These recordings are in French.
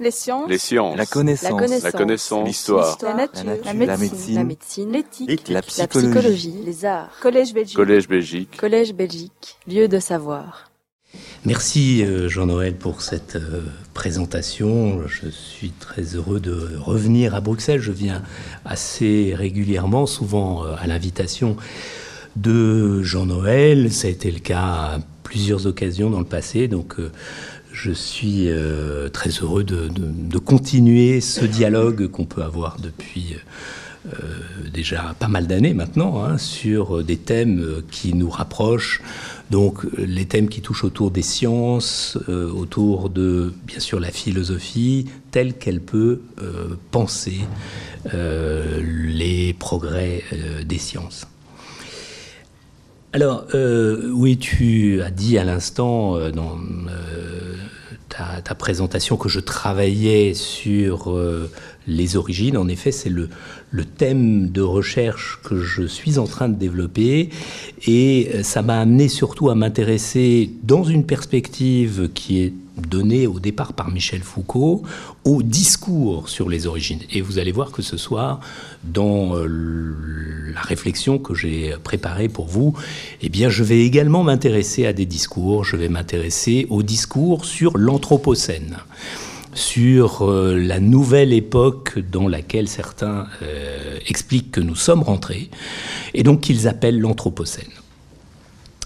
Les sciences. Les sciences. La connaissance. La connaissance. L'histoire. La nature. La La médecine. médecine. L'éthique. La La psychologie. Les arts. Collège Belgique. Collège Belgique. Collège Belgique. Lieu de savoir. Merci euh, Jean-Noël pour cette euh, présentation. Je suis très heureux de revenir à Bruxelles. Je viens assez régulièrement, souvent euh, à l'invitation de Jean-Noël. Ça a été le cas à plusieurs occasions dans le passé. Donc je suis euh, très heureux de, continuer ce dialogue qu'on peut avoir depuis euh, déjà pas mal d'années maintenant hein, sur des thèmes qui nous rapprochent. Donc les thèmes qui touchent autour des sciences, euh, autour de bien sûr la philosophie telle qu'elle peut penser les progrès des sciences. Alors, euh, oui, tu as dit à l'instant euh, dans euh, ta, ta présentation que je travaillais sur les origines. En effet, c'est le, thème de recherche que je suis en train de développer et ça m'a amené surtout à m'intéresser dans une perspective qui est donnée au départ par Michel Foucault au discours sur les origines. Et vous allez voir que ce soir, dans euh, la réflexion que j'ai préparée pour vous, eh bien, je vais également m'intéresser à des discours. Je vais m'intéresser au discours sur l'Anthropocène sur euh, la nouvelle époque dans laquelle certains euh, expliquent que nous sommes rentrés, et donc qu'ils appellent l'Anthropocène.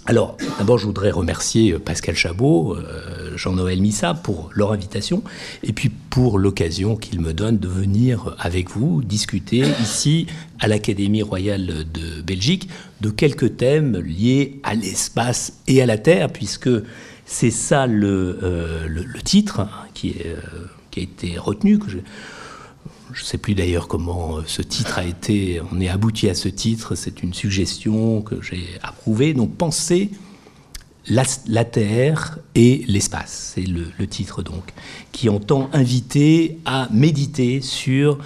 Alors, d'abord, je voudrais remercier euh, Pascal Chabot, euh, Jean-Noël Missa pour leur invitation, et puis pour l'occasion qu'ils me donnent de venir avec vous discuter ici à l'Académie royale de Belgique de quelques thèmes liés à l'espace et à la Terre, puisque c'est ça le, euh, titre hein, qui, a été retenu, je ne sais plus d'ailleurs comment euh, ce titre a été, on est abouti à ce titre, c'est une suggestion que j'ai approuvée. Donc penser la, Terre et l'espace, c'est le, le titre donc, qui entend inviter à méditer sur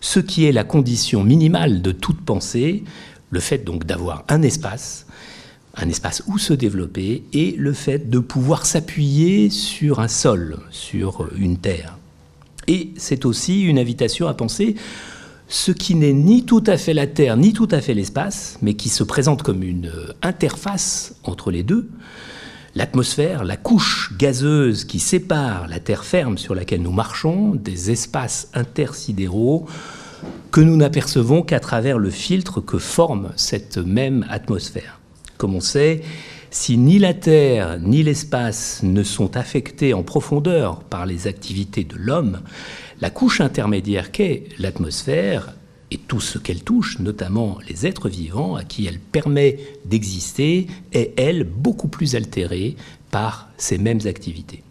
ce qui est la condition minimale de toute pensée, le fait donc d'avoir un espace, un espace où se développer et le fait de pouvoir s'appuyer sur un sol, sur une terre. Et c'est aussi une invitation à penser ce qui n'est ni tout à fait la Terre, ni tout à fait l'espace, mais qui se présente comme une euh, interface entre les deux. L'atmosphère, la couche gazeuse qui sépare la Terre ferme sur laquelle nous marchons des espaces intersidéraux que nous n'apercevons qu'à travers le filtre que forme cette même atmosphère. Comme on sait, si ni la Terre ni l'espace ne sont affectés en profondeur par les activités de l'homme, la couche intermédiaire qu'est l'atmosphère et tout ce qu'elle touche, notamment les êtres vivants à qui elle permet d'exister, est, elle, beaucoup plus altérée par ces mêmes activités.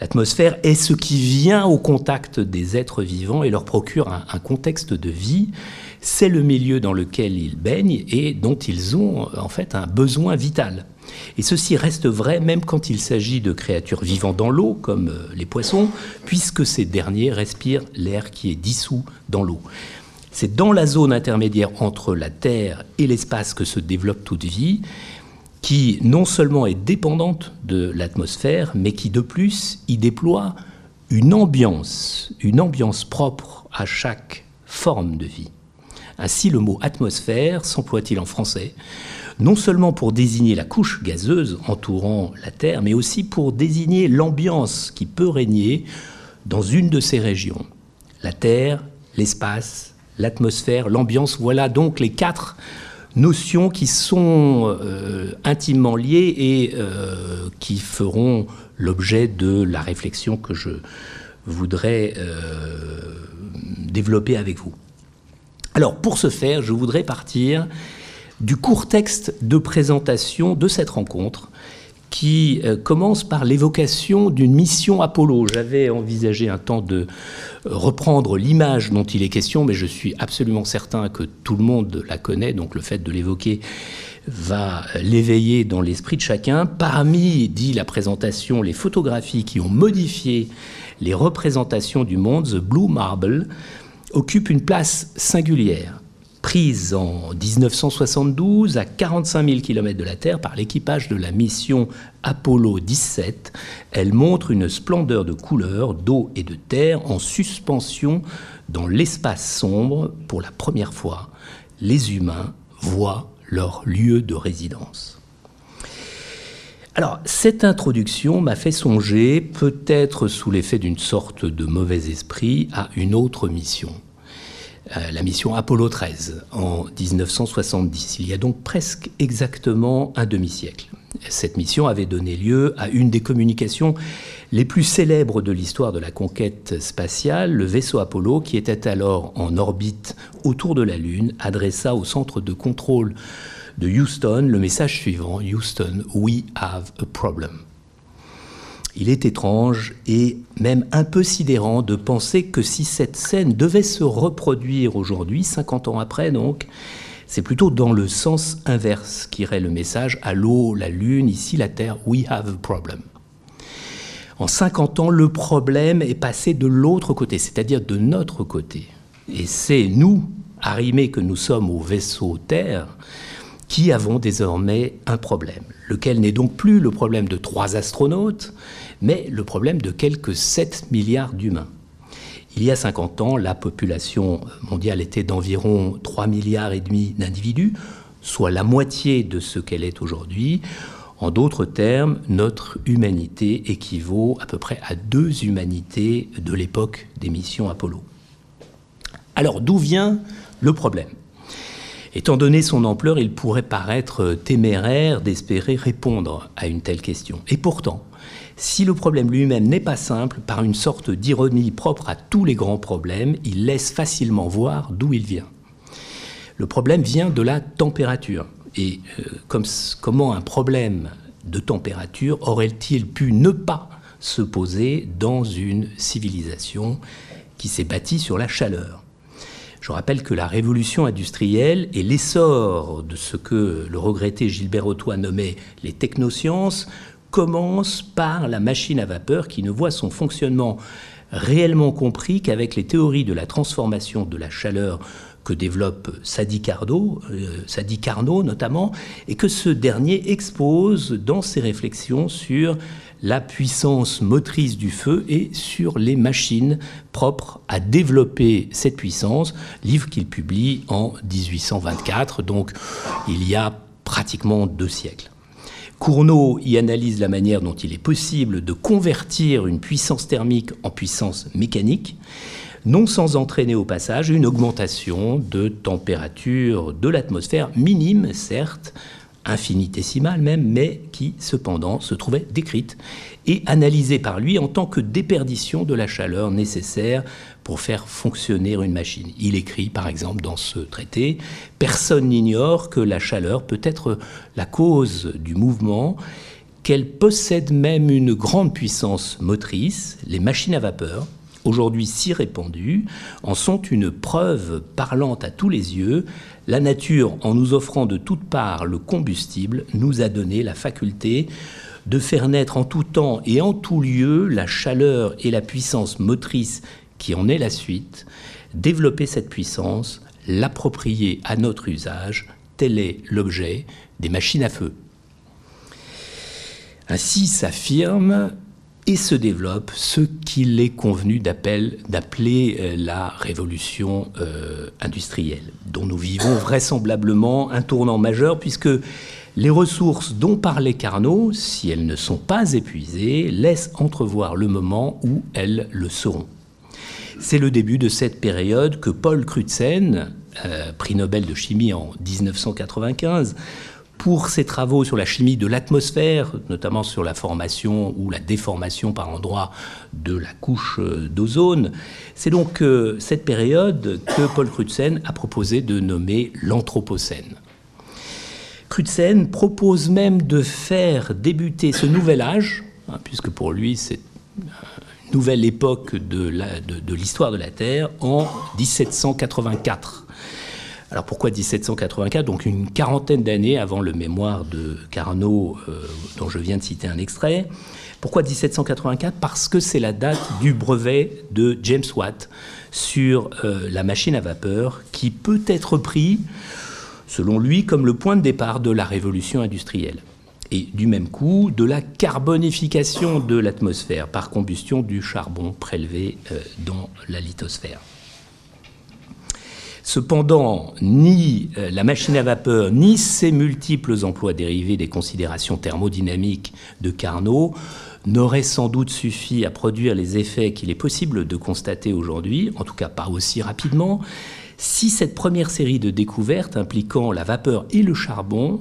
L'atmosphère est ce qui vient au contact des êtres vivants et leur procure un, un contexte de vie. C'est le milieu dans lequel ils baignent et dont ils ont en fait un besoin vital. Et ceci reste vrai même quand il s'agit de créatures vivant dans l'eau, comme euh, les poissons, puisque ces derniers respirent l'air qui est dissous dans l'eau. C'est dans la zone intermédiaire entre la Terre et l'espace que se développe toute vie, qui non seulement est dépendante de l'atmosphère, mais qui de plus y déploie une ambiance, une ambiance propre à chaque forme de vie. Ainsi, le mot atmosphère s'emploie-t-il en français, non seulement pour désigner la couche gazeuse entourant la Terre, mais aussi pour désigner l'ambiance qui peut régner dans une de ces régions. La Terre, l'espace, l'atmosphère, l'ambiance, voilà donc les quatre notions qui sont euh, intimement liées et euh, qui feront l'objet de la réflexion que je voudrais euh, développer avec vous. Alors, pour ce faire, je voudrais partir du court texte de présentation de cette rencontre qui euh, commence par l'évocation d'une mission Apollo. J'avais envisagé un temps de reprendre l'image dont il est question, mais je suis absolument certain que tout le monde la connaît, donc le fait de l'évoquer va l'éveiller dans l'esprit de chacun. Parmi, dit la présentation, les photographies qui ont modifié les représentations du monde, The Blue Marble occupe une place singulière. Prise en 1972 à 45 000 km de la Terre par l'équipage de la mission Apollo 17, elle montre une splendeur de couleurs, d'eau et de terre en suspension dans l'espace sombre pour la première fois. Les humains voient leur lieu de résidence. Alors, cette introduction m'a fait songer, peut-être sous l'effet d'une sorte de mauvais esprit, à une autre mission. Euh, la mission Apollo 13 en 1970. Il y a donc presque exactement un demi-siècle. Cette mission avait donné lieu à une des communications les plus célèbres de l'histoire de la conquête spatiale. Le vaisseau Apollo, qui était alors en orbite autour de la Lune, adressa au centre de contrôle de Houston le message suivant Houston, we have a problem. Il est étrange et même un peu sidérant de penser que si cette scène devait se reproduire aujourd'hui, 50 ans après donc, c'est plutôt dans le sens inverse qu'irait le message Allô, la Lune, ici la Terre, we have a problem. En 50 ans, le problème est passé de l'autre côté, c'est-à-dire de notre côté. Et c'est nous, arrimés que nous sommes au vaisseau Terre, qui avons désormais un problème, lequel n'est donc plus le problème de trois astronautes, mais le problème de quelques 7 milliards d'humains. Il y a 50 ans, la population mondiale était d'environ 3 milliards et demi d'individus, soit la moitié de ce qu'elle est aujourd'hui. En d'autres termes, notre humanité équivaut à peu près à deux humanités de l'époque des missions Apollo. Alors d'où vient le problème? Étant donné son ampleur, il pourrait paraître téméraire d'espérer répondre à une telle question. Et pourtant, si le problème lui-même n'est pas simple, par une sorte d'ironie propre à tous les grands problèmes, il laisse facilement voir d'où il vient. Le problème vient de la température. Et euh, comme, comment un problème de température aurait-il pu ne pas se poser dans une civilisation qui s'est bâtie sur la chaleur? Je rappelle que la révolution industrielle et l'essor de ce que le regretté Gilbert Autois nommait les technosciences commencent par la machine à vapeur qui ne voit son fonctionnement réellement compris qu'avec les théories de la transformation de la chaleur que développe Sadi euh, Sadi Carnot notamment, et que ce dernier expose dans ses réflexions sur la puissance motrice du feu et sur les machines propres à développer cette puissance, livre qu'il publie en 1824, donc il y a pratiquement deux siècles. Cournot y analyse la manière dont il est possible de convertir une puissance thermique en puissance mécanique, non sans entraîner au passage une augmentation de température de l'atmosphère, minime certes, infinitésimale même, mais qui cependant se trouvait décrite et analysée par lui en tant que déperdition de la chaleur nécessaire pour faire fonctionner une machine. Il écrit par exemple dans ce traité, Personne n'ignore que la chaleur peut être la cause du mouvement, qu'elle possède même une grande puissance motrice, les machines à vapeur, aujourd'hui si répandues, en sont une preuve parlante à tous les yeux. La nature, en nous offrant de toutes parts le combustible, nous a donné la faculté de faire naître en tout temps et en tout lieu la chaleur et la puissance motrice qui en est la suite, développer cette puissance, l'approprier à notre usage, tel est l'objet des machines à feu. Ainsi s'affirme et se développe ce qu'il est convenu d'appeler euh, la révolution euh, industrielle, dont nous vivons vraisemblablement un tournant majeur, puisque les ressources dont parlait Carnot, si elles ne sont pas épuisées, laissent entrevoir le moment où elles le seront. C'est le début de cette période que Paul Crutzen, euh, prix Nobel de chimie en 1995, pour ses travaux sur la chimie de l'atmosphère, notamment sur la formation ou la déformation par endroits de la couche euh, d'ozone. C'est donc euh, cette période que Paul Crutzen a proposé de nommer l'Anthropocène. Crutzen propose même de faire débuter ce nouvel âge, hein, puisque pour lui c'est nouvelle époque de l'histoire de la Terre, en 1784 Alors pourquoi 1784 Donc une quarantaine d'années avant le mémoire de Carnot, euh, dont je viens de citer un extrait. Pourquoi 1784 Parce que c'est la date du brevet de James Watt sur euh, la machine à vapeur qui peut être pris, selon lui, comme le point de départ de la révolution industrielle. Et du même coup, de la carbonification de l'atmosphère par combustion du charbon prélevé euh, dans la lithosphère. Cependant, ni euh, la machine à vapeur, ni ses multiples emplois dérivés des considérations thermodynamiques de Carnot n'auraient sans doute suffi à produire les effets qu'il est possible de constater aujourd'hui, en tout cas pas aussi rapidement, si cette première série de découvertes impliquant la vapeur et le charbon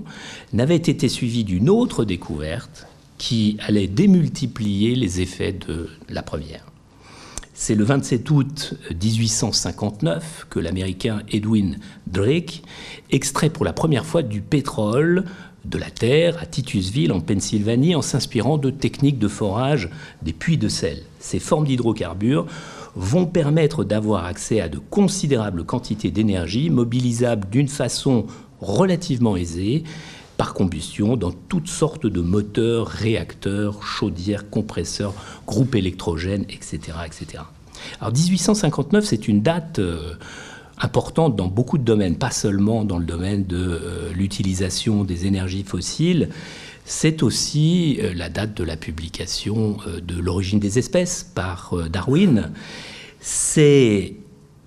n'avait été suivie d'une autre découverte qui allait démultiplier les effets de la première. C'est le 27 août 1859 que l'Américain Edwin Drake extrait pour la première fois du pétrole de la terre à Titusville en Pennsylvanie en s'inspirant de techniques de forage des puits de sel. Ces formes d'hydrocarbures vont permettre d'avoir accès à de considérables quantités d'énergie mobilisables d'une façon relativement aisée par combustion dans toutes sortes de moteurs, réacteurs, chaudières, compresseurs, groupes électrogènes, etc. etc. Alors 1859, c'est une date euh, importante dans beaucoup de domaines, pas seulement dans le domaine de euh, l'utilisation des énergies fossiles, c'est aussi euh, la date de la publication de l'origine des espèces par Darwin.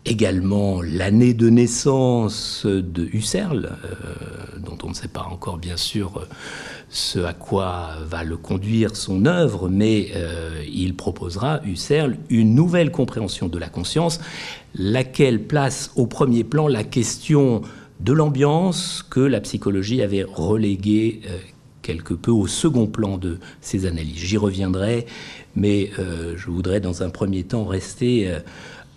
Également l'année de naissance de Husserl, euh, dont on ne sait pas encore bien sûr ce à quoi va le conduire son œuvre, mais euh, il proposera, Husserl, une nouvelle compréhension de la conscience, laquelle place au premier plan la question de l'ambiance que la psychologie avait reléguée euh, quelque peu au second plan de ses analyses. J'y reviendrai, mais je voudrais dans un premier temps rester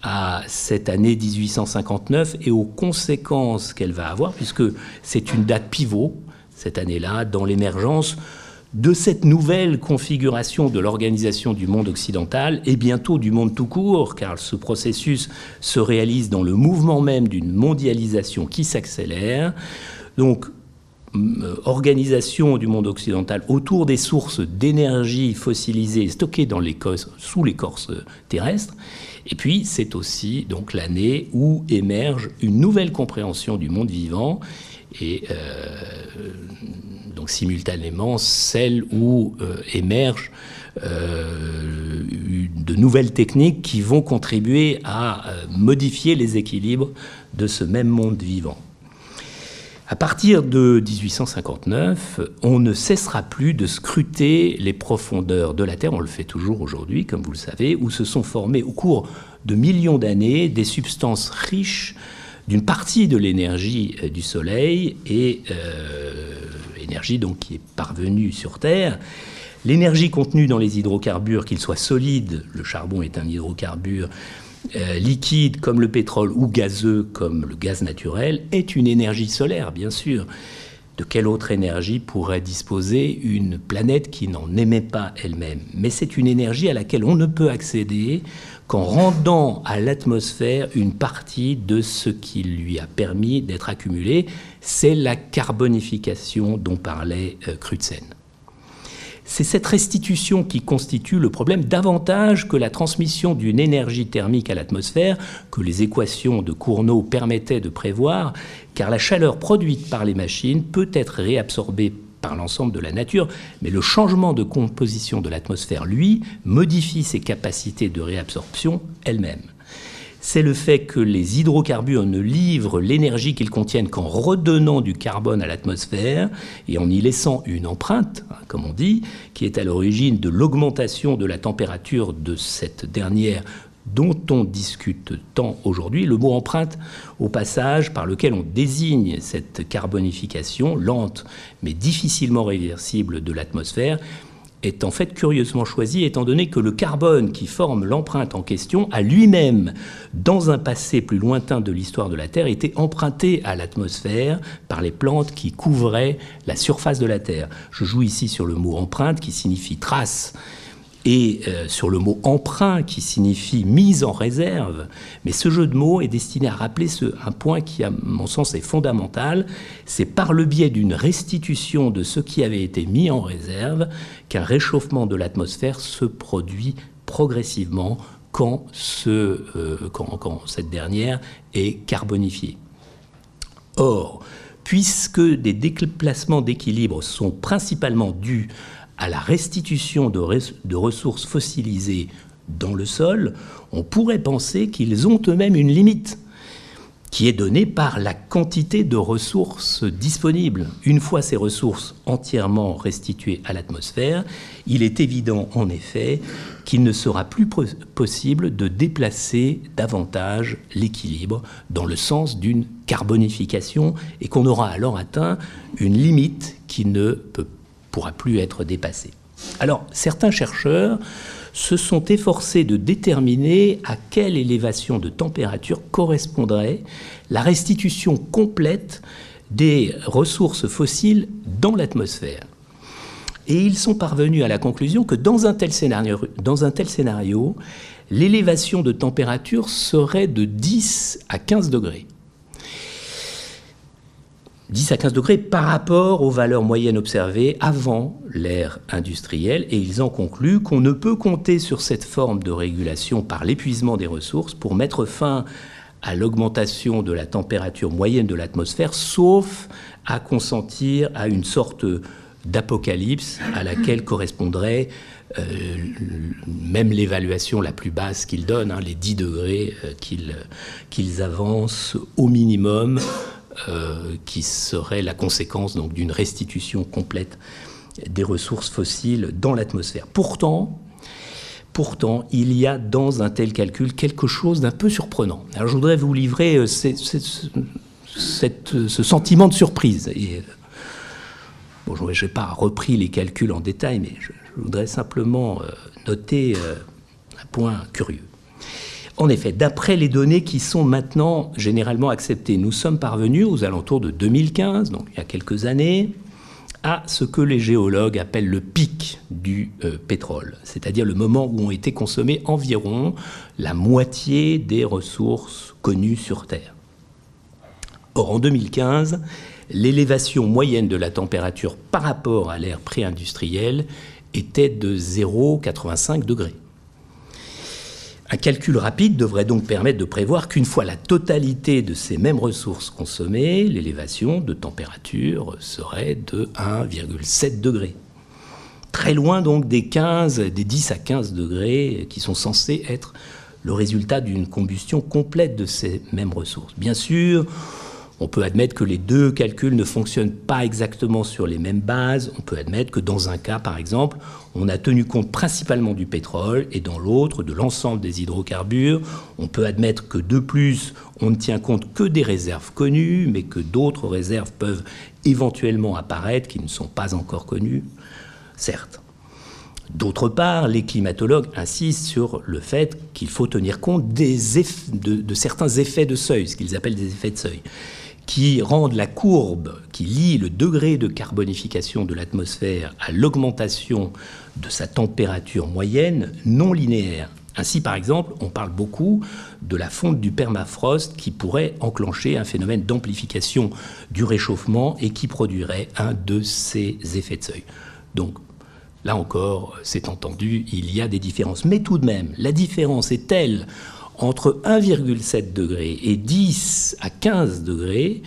à cette année 1859 et aux conséquences qu'elle va avoir, puisque c'est une date pivot, cette année-là, dans l'émergence de cette nouvelle configuration de l'organisation du monde occidental et bientôt du monde tout court, car ce processus se réalise dans le mouvement même d'une mondialisation qui s'accélère. Donc, organisation du monde occidental autour des sources d'énergie fossilisées stockées dans sous l'écorce terrestre et puis, c'est aussi donc l'année où émerge une nouvelle compréhension du monde vivant et euh, donc simultanément celle où euh, émergent euh, de nouvelles techniques qui vont contribuer à modifier les équilibres de ce même monde vivant. À partir de 1859, on ne cessera plus de scruter les profondeurs de la Terre, on le fait toujours aujourd'hui, comme vous le savez, où se sont formées au cours de millions d'années des substances riches d'une partie de l'énergie euh, du Soleil et euh, énergie donc qui est parvenue sur Terre. L'énergie contenue dans les hydrocarbures, qu'ils soient solides, le charbon est un hydrocarbure, euh, liquide comme le pétrole ou gazeux comme le gaz naturel est une énergie solaire, bien sûr. De quelle autre énergie pourrait disposer une planète qui n'en émet pas elle-même? Mais c'est une énergie à laquelle on ne peut accéder qu'en rendant à l'atmosphère une partie de ce qui lui a permis d'être accumulé. C'est la carbonification dont parlait euh, Crutzen. C'est cette restitution qui constitue le problème davantage que la transmission d'une énergie thermique à l'atmosphère que les équations de Cournot permettaient de prévoir, car la chaleur produite par les machines peut être réabsorbée par l'ensemble de la nature, mais le changement de composition de l'atmosphère, lui, modifie ses capacités de réabsorption elles-mêmes c'est le fait que les hydrocarbures ne livrent l'énergie qu'ils contiennent qu'en redonnant du carbone à l'atmosphère et en y laissant une empreinte, hein, comme on dit, qui est à l'origine de l'augmentation de la température de cette dernière dont on discute tant aujourd'hui, le mot empreinte au passage par lequel on désigne cette carbonification lente mais difficilement réversible de l'atmosphère est en fait curieusement choisi étant donné que le carbone qui forme l'empreinte en question a lui-même, dans un passé plus lointain de l'histoire de la Terre, été emprunté à l'atmosphère par les plantes qui couvraient la surface de la Terre. Je joue ici sur le mot empreinte qui signifie trace et euh, sur le mot emprunt qui signifie mise en réserve. Mais ce jeu de mots est destiné à rappeler un point qui, à mon sens, est fondamental. C'est par le biais d'une restitution de ce qui avait été mis en réserve qu'un réchauffement de l'atmosphère se produit progressivement quand, euh, quand cette dernière est carbonifiée. Or, puisque des déplacements d'équilibre sont principalement dus à la restitution de, ressources fossilisées dans le sol, on pourrait penser qu'ils ont eux-mêmes une limite qui est donnée par la quantité de ressources disponibles. Une fois ces ressources entièrement restituées à l'atmosphère, il est évident en effet qu'il ne sera plus possible de déplacer davantage l'équilibre dans le sens d'une carbonification et qu'on aura alors atteint une limite qui ne peut pourra plus être dépassé. Alors, certains chercheurs se sont efforcés de déterminer à quelle élévation de température correspondrait la restitution complète des ressources fossiles dans l'atmosphère. Et ils sont parvenus à la conclusion que dans un tel scénario, dans un tel scénario l'élévation de température serait de 10 à 15 degrés. 10 à 15 degrés par rapport aux valeurs moyennes observées avant l'ère industrielle, et ils en concluent qu'on ne peut compter sur cette forme de régulation par l'épuisement des ressources pour mettre fin à l'augmentation de la température moyenne de l'atmosphère, sauf à consentir à une sorte d'apocalypse à laquelle correspondrait euh, même l'évaluation la plus basse qu'ils donnent, hein, les 10 degrés euh, qu'ils avancent au minimum euh, qui serait la conséquence donc d'une restitution complète des ressources fossiles dans l'atmosphère. Pourtant, pourtant, il y a dans un tel calcul quelque chose d'un peu surprenant. Alors, je voudrais vous livrer euh, ce sentiment de surprise. Euh, bon, je n'ai pas repris les calculs en détail, mais je, voudrais simplement noter un point curieux. En effet, d'après les données qui sont maintenant généralement acceptées, nous sommes parvenus aux alentours de 2015, donc il y a quelques années, à ce que les géologues appellent le pic du euh, pétrole, c'est-à-dire le moment où ont été consommées environ la moitié des ressources connues sur Terre. Or, en 2015, l'élévation moyenne de la température par rapport à l'ère pré-industrielle était de 0,85 degrés. Un calcul rapide devrait donc permettre de prévoir qu'une fois la totalité de ces mêmes ressources consommées, l'élévation de température serait de 1,7 degré. Très loin donc des 15, des 10 à 15 degrés qui sont censés être le résultat d'une combustion complète de ces mêmes ressources. Bien sûr, on peut admettre que les deux calculs ne fonctionnent pas exactement sur les mêmes bases. On peut admettre que dans un cas, par exemple, on a tenu compte principalement du pétrole et dans l'autre de l'ensemble des hydrocarbures. On peut admettre que de plus, on ne tient compte que des réserves connues, mais que d'autres réserves peuvent éventuellement apparaître qui ne sont pas encore connues. Certes. D'autre part, les climatologues insistent sur le fait qu'il faut tenir compte de certains effets de seuil, ce qu'ils appellent des effets de seuil qui rendent la courbe qui lie le degré de carbonification de l'atmosphère à l'augmentation de sa température moyenne non linéaire. Ainsi, par exemple, on parle beaucoup de la fonte du permafrost qui pourrait enclencher un phénomène d'amplification du réchauffement et qui produirait un de ces effets de seuil. Donc, là encore, c'est entendu, il y a des différences. Mais tout de même, la différence est telle entre 1,7 degré et 10 à 15 degrés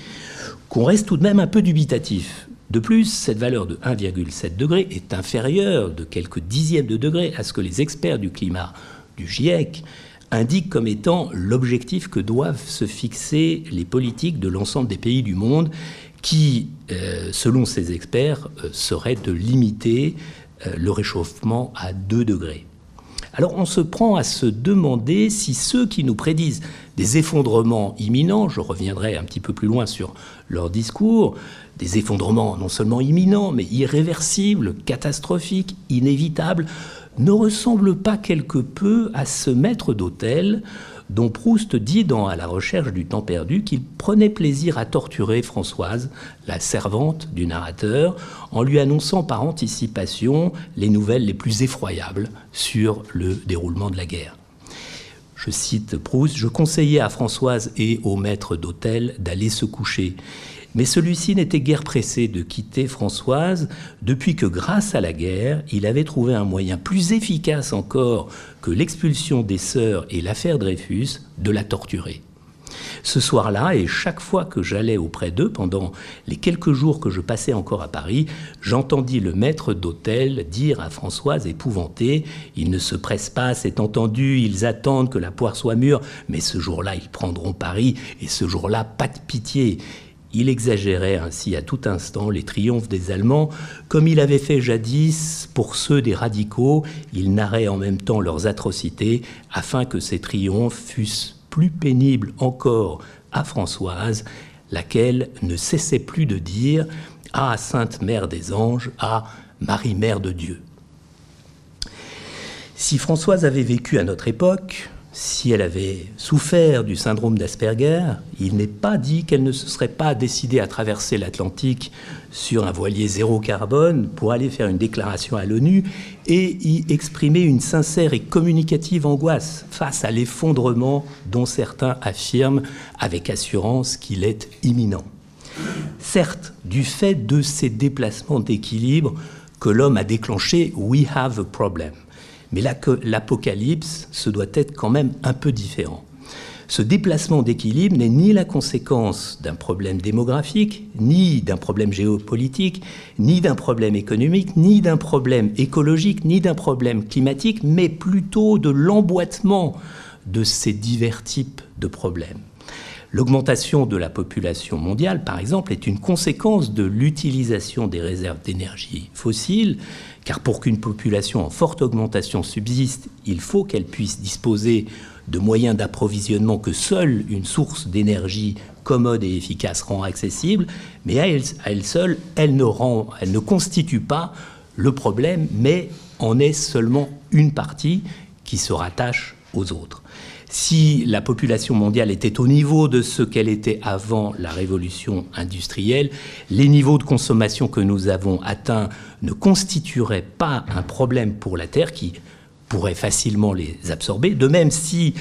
qu'on reste tout de même un peu dubitatif. De plus, cette valeur de 1,7 degré est inférieure de quelques dixièmes de degré à ce que les experts du climat du GIEC indiquent comme étant l'objectif que doivent se fixer les politiques de l'ensemble des pays du monde qui, euh, selon ces experts, euh, serait de limiter euh, le réchauffement à 2 degrés. Alors on se prend à se demander si ceux qui nous prédisent des effondrements imminents, je reviendrai un petit peu plus loin sur leur discours, des effondrements non seulement imminents, mais irréversibles, catastrophiques, inévitables, ne ressemble pas quelque peu à ce maître d'hôtel dont Proust dit dans À la recherche du temps perdu qu'il prenait plaisir à torturer Françoise, la servante du narrateur, en lui annonçant par anticipation les nouvelles les plus effroyables sur le déroulement de la guerre. Je cite Proust, Je conseillais à Françoise et au maître d'hôtel d'aller se coucher. Mais celui-ci n'était guère pressé de quitter Françoise depuis que, grâce à la guerre, il avait trouvé un moyen plus efficace encore que l'expulsion des sœurs et l'affaire Dreyfus de la torturer. Ce soir-là, et chaque fois que j'allais auprès d'eux, pendant les quelques jours que je passais encore à Paris, j'entendis le maître d'hôtel dire à Françoise épouvantée Ils ne se pressent pas, c'est entendu, ils attendent que la poire soit mûre, mais ce jour-là, ils prendront Paris, et ce jour-là, pas de pitié. Il exagérait ainsi à tout instant les triomphes des Allemands, comme il avait fait jadis pour ceux des radicaux, il narrait en même temps leurs atrocités, afin que ces triomphes fussent plus pénibles encore à Françoise, laquelle ne cessait plus de dire Ah, Sainte Mère des Anges, ah, Marie Mère de Dieu. Si Françoise avait vécu à notre époque, si elle avait souffert du syndrome d'Asperger, il n'est pas dit qu'elle ne se serait pas décidée à traverser l'Atlantique sur un voilier zéro carbone pour aller faire une déclaration à l'ONU et y exprimer une sincère et communicative angoisse face à l'effondrement dont certains affirment avec assurance qu'il est imminent. Certes, du fait de ces déplacements d'équilibre que l'homme a déclenché, we have a problem. Mais l'Apocalypse, ce doit être quand même un peu différent. Ce déplacement d'équilibre n'est ni la conséquence d'un problème démographique, ni d'un problème géopolitique, ni d'un problème économique, ni d'un problème écologique, ni d'un problème climatique, mais plutôt de l'emboîtement de ces divers types de problèmes. L'augmentation de la population mondiale, par exemple, est une conséquence de l'utilisation des réserves d'énergie fossiles car pour qu'une population en forte augmentation subsiste, il faut qu'elle puisse disposer de moyens d'approvisionnement que seule une source d'énergie commode et efficace rend accessible, mais à elle, seule, elle ne, elle ne constitue pas le problème, mais en est seulement une partie qui se rattache aux autres si la population mondiale était au niveau de ce qu'elle était avant la révolution industrielle, les niveaux de consommation que nous avons atteints ne constitueraient pas un problème pour la Terre qui pourrait facilement les absorber. De même, si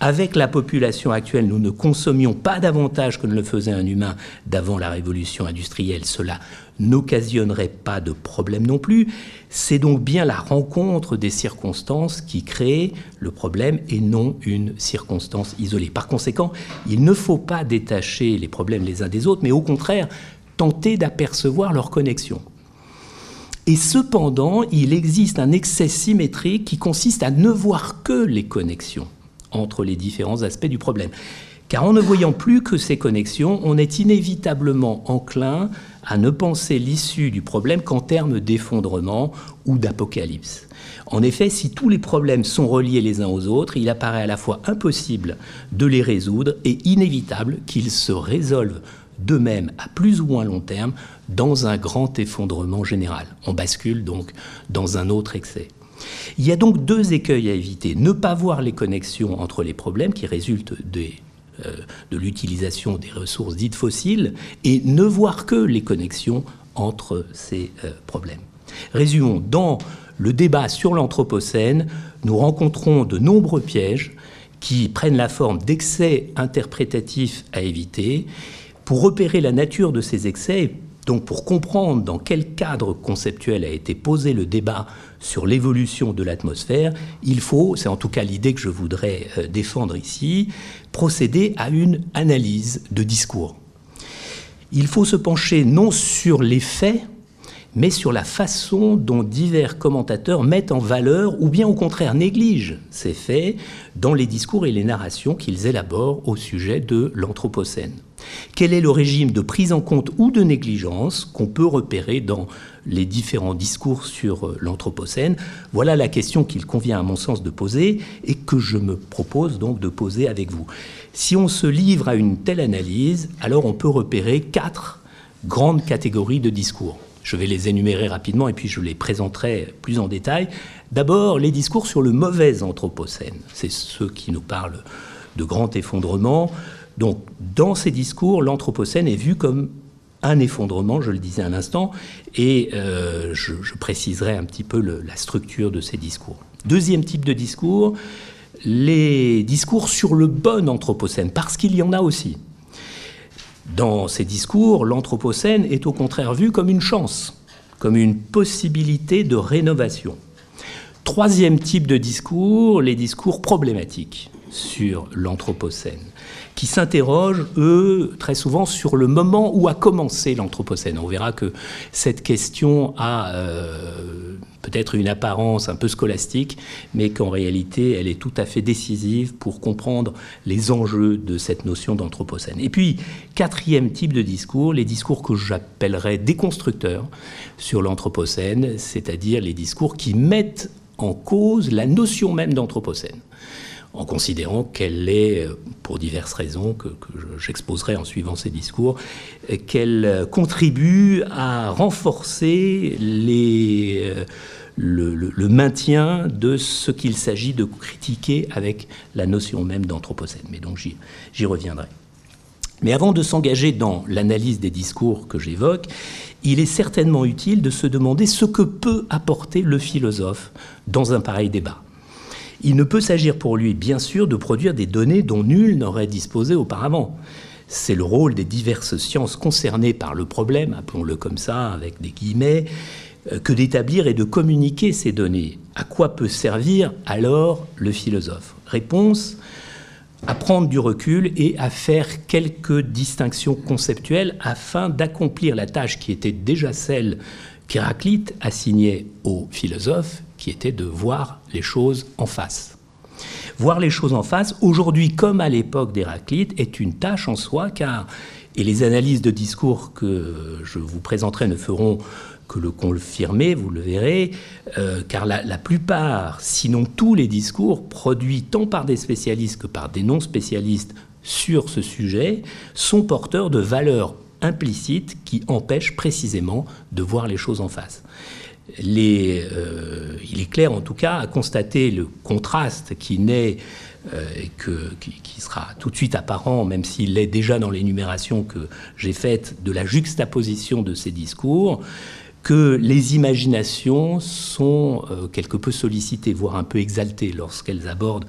avec la population actuelle, nous ne consommions pas davantage que ne le faisait un humain d'avant la révolution industrielle. Cela n'occasionnerait pas de problème non plus. C'est donc bien la rencontre des circonstances qui crée le problème et non une circonstance isolée. Par conséquent, il ne faut pas détacher les problèmes les uns des autres, mais au contraire, tenter d'apercevoir leur connexion. Et cependant, il existe un excès symétrique qui consiste à ne voir que les connexions entre les différents aspects du problème. Car en ne voyant plus que ces connexions, on est inévitablement enclin à ne penser l'issue du problème qu'en termes d'effondrement ou d'apocalypse. En effet, si tous les problèmes sont reliés les uns aux autres, il apparaît à la fois impossible de les résoudre et inévitable qu'ils se résolvent d'eux-mêmes à plus ou moins long terme dans un grand effondrement général. On bascule donc dans un autre excès. Il y a donc deux écueils à éviter. Ne pas voir les connexions entre les problèmes qui résultent euh, de l'utilisation des ressources dites fossiles et ne voir que les connexions entre ces euh, problèmes. Résumons, dans le débat sur l'Anthropocène, nous rencontrons de nombreux pièges qui prennent la forme d'excès interprétatifs à éviter. Pour repérer la nature de ces excès, donc pour comprendre dans quel cadre conceptuel a été posé le débat sur l'évolution de l'atmosphère, il faut, c'est en tout cas l'idée que je voudrais euh, défendre ici, procéder à une analyse de discours. Il faut se pencher non sur les faits, mais sur la façon dont divers commentateurs mettent en valeur ou bien au contraire négligent ces faits dans les discours et les narrations qu'ils élaborent au sujet de l'Anthropocène. Quel est le régime de prise en compte ou de négligence qu'on peut repérer dans les différents discours sur euh, l'Anthropocène? Voilà la question qu'il convient à mon sens de poser et que je me propose donc de poser avec vous. Si on se livre à une telle analyse, alors on peut repérer quatre grandes catégories de discours. Je vais les énumérer rapidement et puis je les présenterai plus en détail. D'abord, les discours sur le mauvais Anthropocène. C'est ceux qui nous parlent de grand effondrement. Donc, dans ces discours, l'Anthropocène est vu comme un effondrement, je le disais à l'instant, et euh, je, préciserai un petit peu la structure de ces discours. Deuxième type de discours, les discours sur le bon Anthropocène, parce qu'il y en a aussi. Dans ces discours, l'Anthropocène est au contraire vu comme une chance, comme une possibilité de rénovation. Troisième type de discours, les discours problématiques sur l'Anthropocène qui s'interrogent, eux, très souvent sur le moment où a commencé l'Anthropocène. On verra que cette question a euh, peut-être une apparence un peu scolastique, mais qu'en réalité, elle est tout à fait décisive pour comprendre les enjeux de cette notion d'Anthropocène. Et puis, quatrième type de discours, les discours que j'appellerais déconstructeurs sur l'Anthropocène, c'est-à-dire les discours qui mettent en cause la notion même d'Anthropocène en considérant qu'elle est, euh, pour diverses raisons que, j'exposerai en suivant ces discours, euh, qu'elle contribue à renforcer euh, le, maintien de ce qu'il s'agit de critiquer avec la notion même d'anthropocène. Mais donc j'y reviendrai. Mais avant de s'engager dans l'analyse des discours que j'évoque, il est certainement utile de se demander ce que peut apporter le philosophe dans un pareil débat. Il ne peut s'agir pour lui, bien sûr, de produire des données dont nul n'aurait disposé auparavant. C'est le rôle des diverses sciences concernées par le problème, appelons-le comme ça, avec des guillemets, euh, que d'établir et de communiquer ces données. À quoi peut servir alors le philosophe? Réponse à prendre du recul et à faire quelques distinctions conceptuelles afin d'accomplir la tâche qui était déjà celle qu'Héraclite assignait aux philosophes qui était de voir les choses en face. Voir les choses en face, aujourd'hui comme à l'époque d'Héraclite, est une tâche en soi, car, et les analyses de discours que je vous présenterai ne feront que le confirmer, vous le verrez, euh, car la, la, plupart, sinon tous les discours, produits tant par des spécialistes que par des non-spécialistes sur ce sujet, sont porteurs de valeurs implicites qui empêchent précisément de voir les choses en face. Euh, il est clair en tout cas à constater le contraste qui naît euh, et qui, sera tout de suite apparent, même s'il l'est déjà dans l'énumération que j'ai faite, de la juxtaposition de ces discours, que les imaginations sont euh, quelque peu sollicitées, voire un peu exaltées lorsqu'elles abordent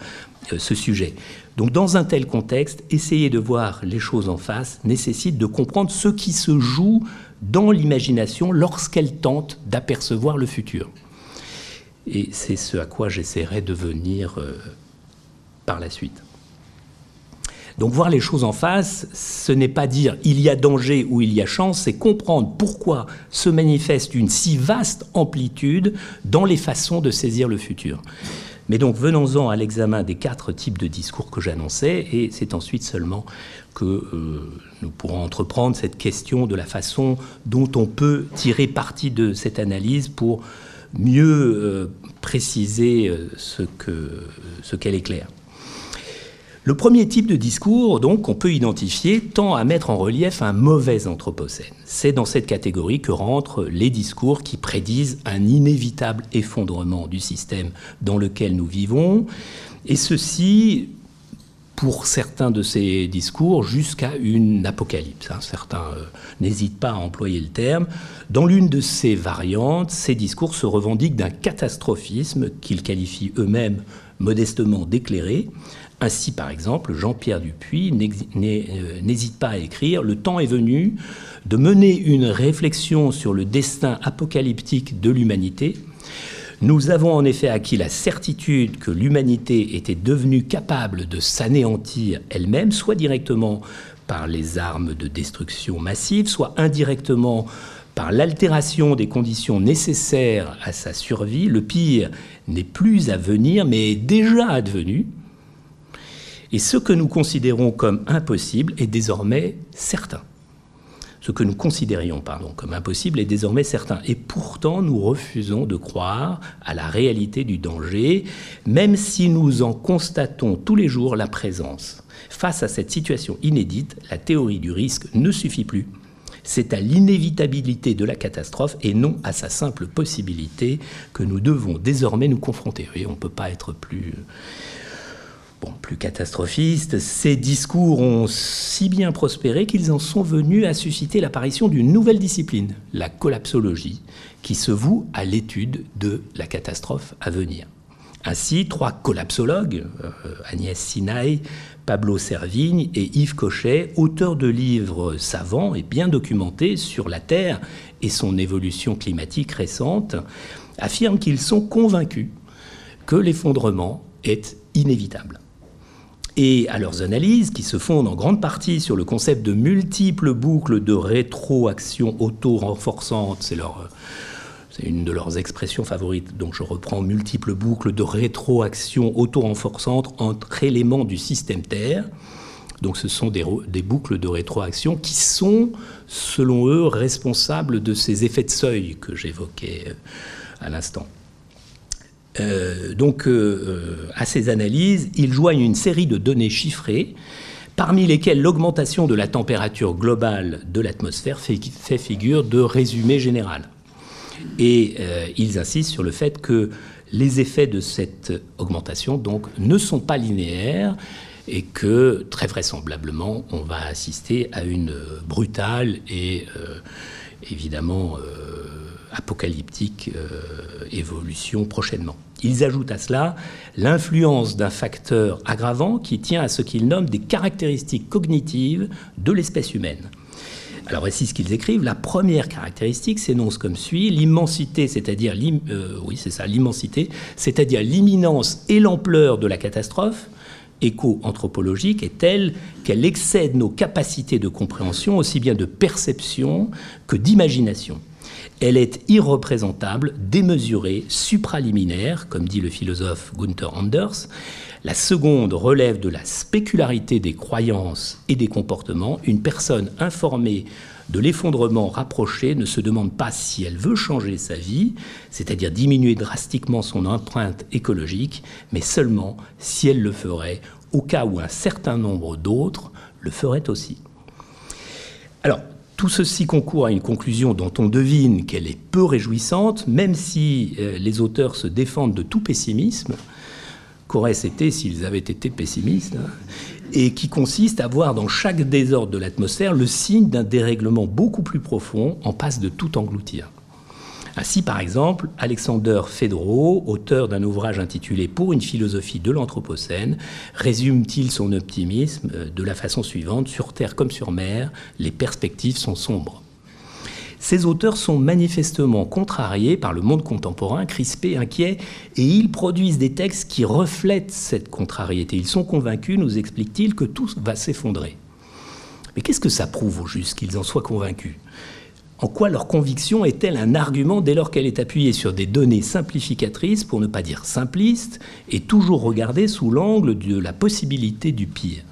ce sujet. Donc dans un tel contexte, essayer de voir les choses en face nécessite de comprendre ce qui se joue dans l'imagination lorsqu'elle tente d'apercevoir le futur. Et c'est ce à quoi j'essaierai de venir euh, par la suite. Donc voir les choses en face, ce n'est pas dire il y a danger ou il y a chance, c'est comprendre pourquoi se manifeste une si vaste amplitude dans les façons de saisir le futur. Mais donc venons-en à l'examen des quatre types de discours que j'annonçais, et c'est ensuite seulement que euh, nous pourrons entreprendre cette question de la façon dont on peut tirer parti de cette analyse pour mieux euh, préciser euh, ce qu'elle éclaire. Le premier type de discours, donc, qu'on peut identifier, tend à mettre en relief un mauvais anthropocène. C'est dans cette catégorie que rentrent les discours qui prédisent un inévitable effondrement du système dans lequel nous vivons, et ceci pour certains de ces discours jusqu'à une apocalypse. Hein. Certains euh, n'hésitent pas à employer le terme. Dans l'une de ces variantes, ces discours se revendiquent d'un catastrophisme qu'ils qualifient eux-mêmes modestement d'éclairé. Ainsi, par exemple, Jean-Pierre Dupuis euh, n'hésite pas à écrire Le temps est venu de mener une réflexion sur le destin apocalyptique de l'humanité nous avons en effet acquis la certitude que l'humanité était devenue capable de s'anéantir elle-même, soit directement par les armes de destruction massive, soit indirectement par l'altération des conditions nécessaires à sa survie. Le pire n'est plus à venir, mais est déjà advenu. Et ce que nous considérons comme impossible est désormais certain ce que nous considérions comme impossible est désormais certain. Et pourtant, nous refusons de croire à la réalité du danger, même si nous en constatons tous les jours la présence. Face à cette situation inédite, la théorie du risque ne suffit plus. C'est à l'inévitabilité de la catastrophe et non à sa simple possibilité que nous devons désormais nous confronter. Oui, on ne peut pas être plus, bon, plus catastrophiste. Ces discours ont si bien prospéré qu'ils en sont venus à susciter l'apparition d'une nouvelle discipline, la collapsologie, qui se voue à l'étude de la catastrophe à venir. Ainsi, trois collapsologues, euh, Agnès Sinaï, Pablo Servigne et Yves Cochet, auteurs de livres savants et bien documentés sur la Terre et son évolution climatique récente, affirment qu'ils sont convaincus que l'effondrement est inévitable. Et à leurs analyses, qui se fondent en grande partie sur le concept de multiples boucles de rétroaction auto-renforçante, c'est leur c'est une de leurs expressions favorites. Donc je reprends multiples boucles de rétroaction auto-renforçante entre éléments du système Terre. Donc ce sont des, boucles de rétroaction qui sont, selon eux, responsables de ces effets de seuil que j'évoquais euh, à l'instant. Euh, donc euh, à ces analyses, ils joignent une série de données chiffrées parmi lesquelles l'augmentation de la température globale de l'atmosphère fait, figure de résumé général. Et euh, ils insistent sur le fait que les effets de cette augmentation donc, ne sont pas linéaires et que très vraisemblablement on va assister à une brutale et euh, évidemment euh, apocalyptique évolution prochainement. Ils ajoutent à cela l'influence d'un facteur aggravant qui tient à ce qu'ils nomment des caractéristiques cognitives de l'espèce humaine. Alors voici ce qu'ils écrivent. La première caractéristique s'énonce comme suit l'immensité, c'est-à-dire euh, oui, c'est ça, l'immensité, c'est-à-dire l'imminence et l'ampleur de la catastrophe éco-anthropologique est telle qu'elle excède nos capacités de compréhension, aussi bien de perception que d'imagination. Elle est irreprésentable, démesurée, supraliminaire, comme dit le philosophe Gunther Anders. La seconde relève de la spécularité des croyances et des comportements. Une personne informée de l'effondrement rapproché ne se demande pas si elle veut changer sa vie, c'est-à-dire diminuer drastiquement son empreinte écologique, mais seulement si elle le ferait au cas où un certain nombre d'autres le feraient aussi. Alors, tout ceci concourt à une conclusion dont on devine qu'elle est peu réjouissante, même si euh, les auteurs se défendent de tout pessimisme qu'auraient été s'ils avaient été pessimistes, hein, et qui consiste à voir dans chaque désordre de l'atmosphère le signe d'un dérèglement beaucoup plus profond en passe de tout engloutir. Ainsi, par exemple, Alexander Fedro, auteur d'un ouvrage intitulé Pour une philosophie de l'Anthropocène, résume-t-il son optimisme euh, de la façon suivante Sur Terre comme sur mer, les perspectives sont sombres. Ces auteurs sont manifestement contrariés par le monde contemporain, crispé, inquiet, et ils produisent des textes qui reflètent cette contrariété. Ils sont convaincus, nous explique-t-il, que tout va s'effondrer. Mais qu'est-ce que ça prouve au juste qu'ils en soient convaincus? En quoi leur conviction est-elle un argument dès lors qu'elle est appuyée sur des données simplificatrices, pour ne pas dire simplistes, et toujours regardée sous l'angle de la possibilité du pire?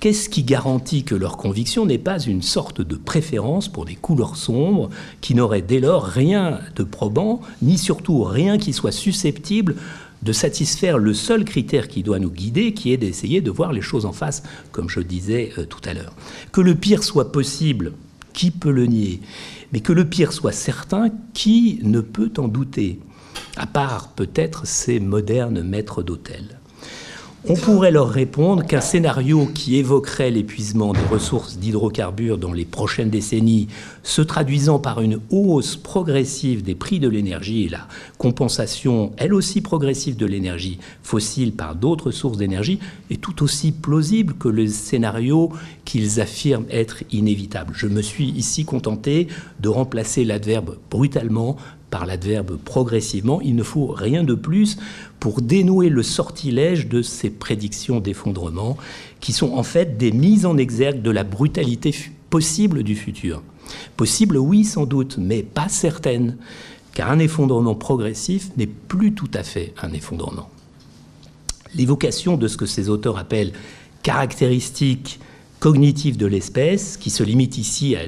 Qu'est-ce qui garantit que leur conviction n'est pas une sorte de préférence pour des couleurs sombres qui n'auraient dès lors rien de probant, ni surtout rien qui soit susceptible de satisfaire le seul critère qui doit nous guider, qui est d'essayer de voir les choses en face, comme je disais euh, tout à l'heure? Que le pire soit possible, qui peut le nier? Mais que le pire soit certain, qui ne peut en douter À part peut-être ces modernes maîtres d'hôtel? On pourrait leur répondre qu'un scénario qui évoquerait l'épuisement des ressources d'hydrocarbures dans les prochaines décennies, se traduisant par une hausse progressive des prix de l'énergie et la compensation, elle aussi progressive, de l'énergie fossile par d'autres sources d'énergie, est tout aussi plausible que le scénario qu'ils affirment être inévitable. Je me suis ici contenté de remplacer l'adverbe brutalement par l'adverbe progressivement. Il ne faut rien de plus pour dénouer le sortilège de ces prédictions d'effondrement, qui sont en fait des mises en exergue de la brutalité possible du futur. Possible, oui, sans doute, mais pas certaine, car un effondrement progressif n'est plus tout à fait un effondrement. L'évocation de ce que ces auteurs appellent caractéristiques cognitive de l'espèce, qui se limite ici à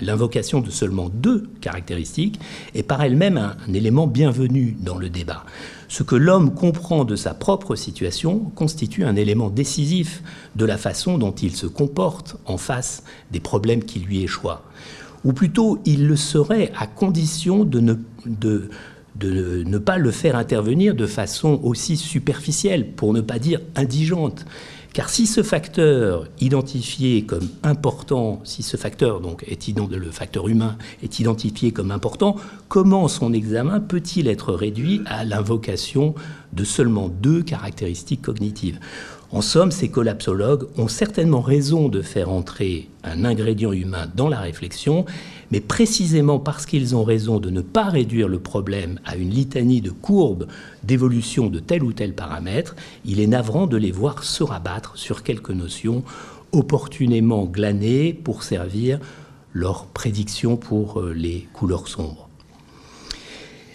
l'invocation de seulement deux caractéristiques, est par elle-même un, élément bienvenu dans le débat. Ce que l'homme comprend de sa propre situation constitue un élément décisif de la façon dont il se comporte en face des problèmes qui lui échoient. ou plutôt il le serait à condition de ne, de, de ne pas le faire intervenir de façon aussi superficielle, pour ne pas dire indigente. Car si ce facteur identifié comme important, si ce facteur donc est le facteur humain est identifié comme important, comment son examen peut-il être réduit à l'invocation de seulement deux caractéristiques cognitives? En somme, ces collapsologues ont certainement raison de faire entrer un ingrédient humain dans la réflexion, mais précisément parce qu'ils ont raison de ne pas réduire le problème à une litanie de courbes d'évolution de tel ou tel paramètre, il est navrant de les voir se rabattre sur quelques notions opportunément glanées pour servir leur prédiction pour euh, les couleurs sombres.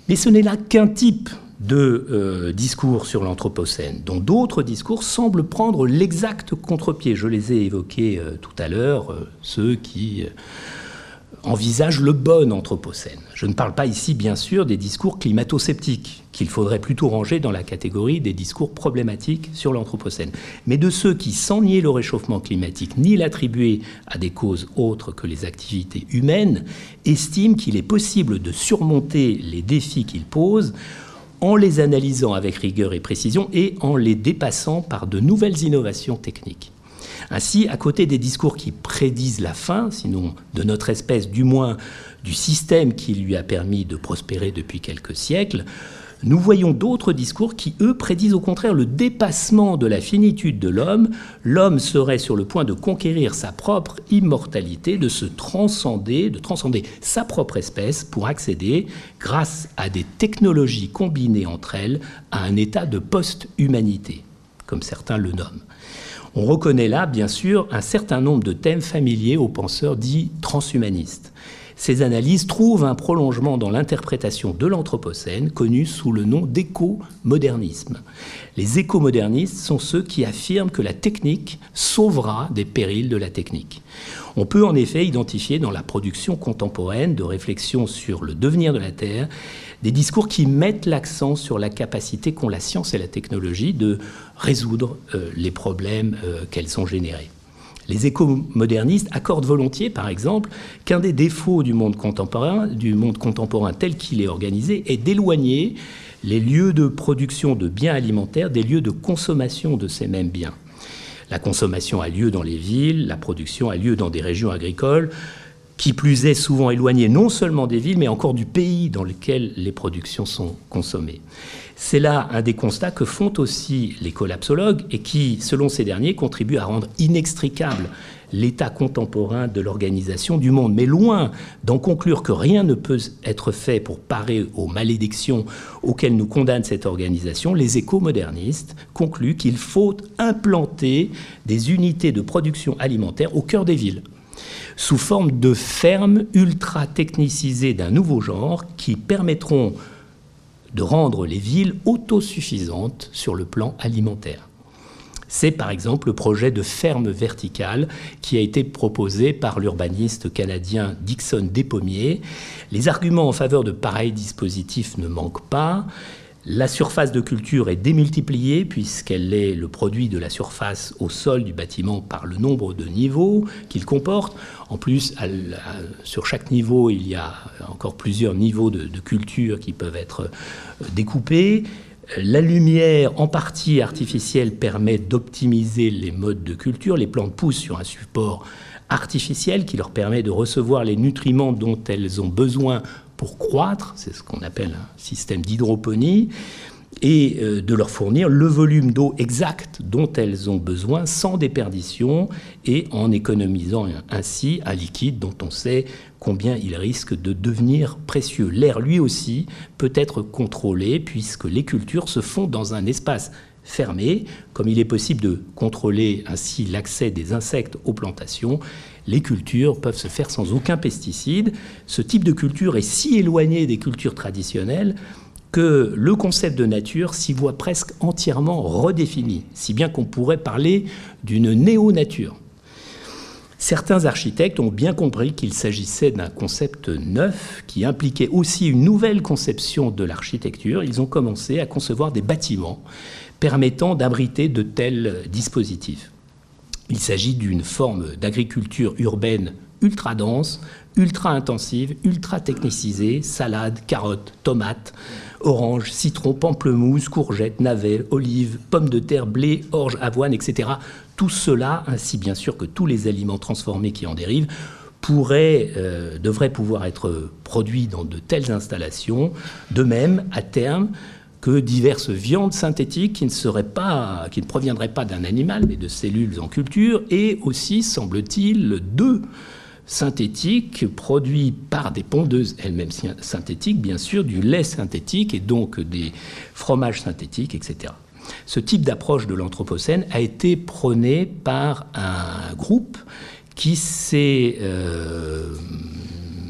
Mais ce n'est là qu'un type de euh, discours sur l'Anthropocène, dont d'autres discours semblent prendre l'exact contre-pied. Je les ai évoqués euh, tout à l'heure, ceux qui envisagent le bon Anthropocène. Je ne parle pas ici, bien sûr, des discours climato-sceptiques, qu'il faudrait plutôt ranger dans la catégorie des discours problématiques sur l'Anthropocène, mais de ceux qui, sans nier le réchauffement climatique ni l'attribuer à des causes autres que les activités humaines, estiment qu'il est possible de surmonter les défis qu'il pose en les analysant avec rigueur et précision et en les dépassant par de nouvelles innovations techniques. Ainsi, à côté des discours qui prédisent la fin, sinon de notre espèce, du moins du système qui lui a permis de prospérer depuis quelques siècles, nous voyons d'autres discours qui, eux, prédisent au contraire le dépassement de la finitude de l'homme. L'homme serait sur le point de conquérir sa propre immortalité, de se transcender, de transcender sa propre espèce pour accéder, grâce à des technologies combinées entre elles, à un état de post-humanité, comme certains le nomment. On reconnaît là, bien sûr, un certain nombre de thèmes familiers aux penseurs dits transhumanistes. Ces analyses trouvent un prolongement dans l'interprétation de l'Anthropocène, connue sous le nom d'éco-modernisme. Les éco-modernistes sont ceux qui affirment que la technique sauvera des périls de la technique. On peut en effet identifier dans la production contemporaine de réflexion sur le devenir de la Terre des discours qui mettent l'accent sur la capacité qu'ont la science et la technologie de résoudre euh, les problèmes euh, qu'elles ont générés. Les éco-modernistes accordent volontiers, par exemple, qu'un des défauts du monde contemporain, du monde contemporain tel qu'il est organisé, est d'éloigner les lieux de production de biens alimentaires des lieux de consommation de ces mêmes biens. La consommation a lieu dans les villes, la production a lieu dans des régions agricoles, qui plus est souvent éloignées non seulement des villes, mais encore du pays dans lequel les productions sont consommées. C'est là un des constats que font aussi les collapsologues et qui, selon ces derniers, contribuent à rendre inextricable l'état contemporain de l'organisation du monde. Mais loin d'en conclure que rien ne peut être fait pour parer aux malédictions auxquelles nous condamne cette organisation, les éco-modernistes concluent qu'il faut implanter des unités de production alimentaire au cœur des villes sous forme de fermes ultra technicisées d'un nouveau genre qui permettront de rendre les villes autosuffisantes sur le plan alimentaire. C'est par exemple le projet de ferme verticale qui a été proposé par l'urbaniste canadien Dixon Despommiers. Les arguments en faveur de pareils dispositifs ne manquent pas. La surface de culture est démultipliée puisqu'elle est le produit de la surface au sol du bâtiment par le nombre de niveaux qu'il comporte. En plus, sur chaque niveau, il y a encore plusieurs niveaux de, culture qui peuvent être euh, découpés. La lumière, en partie artificielle, permet d'optimiser les modes de culture. Les plantes poussent sur un support artificiel qui leur permet de recevoir les nutriments dont elles ont besoin pour croître, c'est ce qu'on appelle un système d'hydroponie, et euh, de leur fournir le volume d'eau exact dont elles ont besoin sans déperdition et en économisant ainsi un liquide dont on sait combien il risque de devenir précieux. L'air, lui aussi, peut être contrôlé puisque les cultures se font dans un espace fermé. Comme il est possible de contrôler ainsi l'accès des insectes aux plantations, les cultures peuvent se faire sans aucun pesticide. Ce type de culture est si éloigné des cultures traditionnelles que le concept de nature s'y voit presque entièrement redéfini, si bien qu'on pourrait parler d'une néo-nature. Certains architectes ont bien compris qu'il s'agissait d'un concept neuf qui impliquait aussi une nouvelle conception de l'architecture. Ils ont commencé à concevoir des bâtiments permettant d'abriter de tels dispositifs. Il s'agit d'une forme d'agriculture urbaine ultra dense, ultra intensive, ultra technicisée, salade, carottes, tomates, oranges, citrons, pamplemousse, courgettes, navets, olives, pommes de terre, blé, orge, avoine, etc. Tout cela, ainsi bien sûr que tous les aliments transformés qui en dérivent, euh, devraient pouvoir être produits dans de telles installations. De même, à terme, que diverses viandes synthétiques qui ne, seraient pas, qui ne proviendraient pas d'un animal, mais de cellules en culture, et aussi, semble-t-il, d'œufs synthétiques produits par des pondeuses elles-mêmes synthétiques, bien sûr, du lait synthétique et donc des fromages synthétiques, etc. Ce type d'approche de l'Anthropocène a été prôné par un groupe qui s'est euh,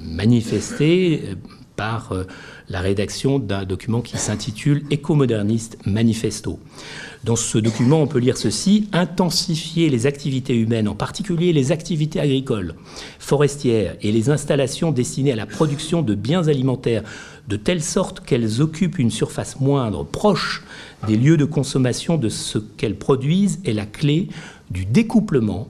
manifesté par euh, la rédaction d'un document qui s'intitule Écomoderniste Manifesto. Dans ce document, on peut lire ceci intensifier les activités humaines, en particulier les activités agricoles, forestières et les installations destinées à la production de biens alimentaires, de telle sorte qu'elles occupent une surface moindre, proche des lieux de consommation de ce qu'elles produisent, est la clé du découplement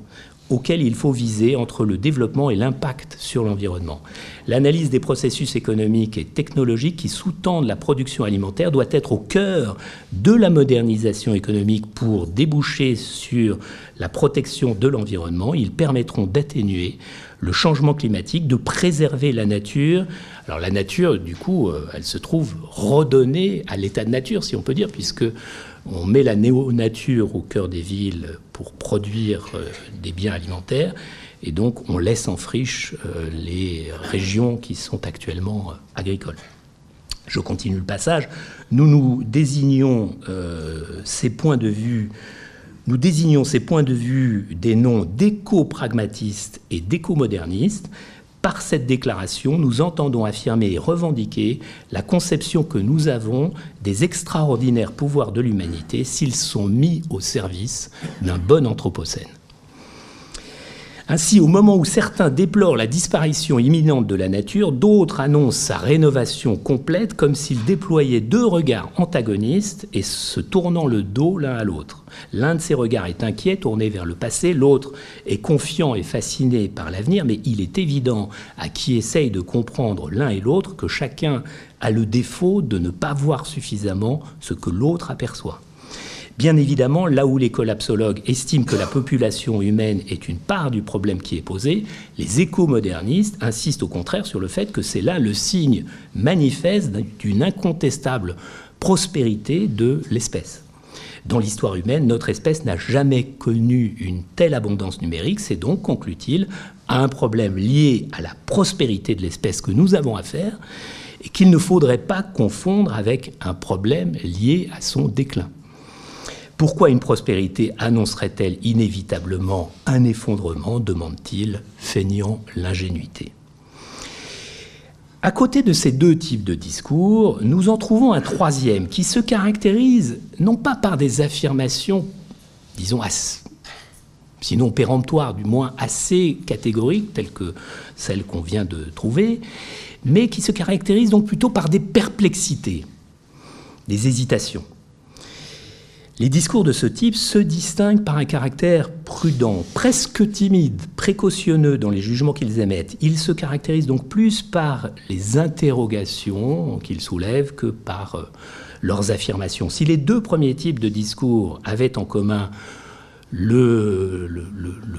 auquel il faut viser entre le développement et l'impact sur l'environnement. L'analyse des processus économiques et technologiques qui sous-tendent la production alimentaire doit être au cœur de la modernisation économique pour déboucher sur la protection de l'environnement. Ils permettront d'atténuer le changement climatique, de préserver la nature. Alors la nature, du coup, euh, elle se trouve redonnée à l'état de nature, si on peut dire, puisque on met la néo-nature au cœur des villes pour produire euh, des biens alimentaires, et donc on laisse en friche euh, les régions qui sont actuellement euh, agricoles. Je continue le passage. Nous nous désignons ces points de vue, nous désignons ces points de vue des noms d'éco-pragmatistes et d'éco-modernistes par cette déclaration, nous entendons affirmer et revendiquer la conception que nous avons des extraordinaires pouvoirs de l'humanité s'ils sont mis au service d'un bon anthropocène. Ainsi, au moment où certains déplorent la disparition imminente de la nature, d'autres annoncent sa rénovation complète comme s'ils déployaient deux regards antagonistes et se tournant le dos l'un à l'autre. L'un de ces regards est inquiet, tourné vers le passé, l'autre est confiant et fasciné par l'avenir, mais il est évident à qui essaye de comprendre l'un et l'autre que chacun a le défaut de ne pas voir suffisamment ce que l'autre aperçoit. Bien évidemment, là où les collapsologues estiment que la population humaine est une part du problème qui est posé, les éco-modernistes insistent au contraire sur le fait que c'est là le signe manifeste d'une incontestable prospérité de l'espèce. Dans l'histoire humaine, notre espèce n'a jamais connu une telle abondance numérique. C'est donc, conclut-il, un problème lié à la prospérité de l'espèce que nous avons à et qu'il ne faudrait pas confondre avec un problème lié à son déclin. Pourquoi une prospérité annoncerait-elle inévitablement un effondrement demande-t-il, feignant l'ingénuité. À côté de ces deux types de discours, nous en trouvons un troisième qui se caractérise non pas par des affirmations, disons, sinon péremptoires, du moins assez catégoriques, telles que celles qu'on vient de trouver, mais qui se caractérise donc plutôt par des perplexités, des hésitations. Les discours de ce type se distinguent par un caractère prudent, presque timide, précautionneux dans les jugements qu'ils émettent. Ils se caractérisent donc plus par les interrogations qu'ils soulèvent que par euh, leurs affirmations. Si les deux premiers types de discours avaient en commun le,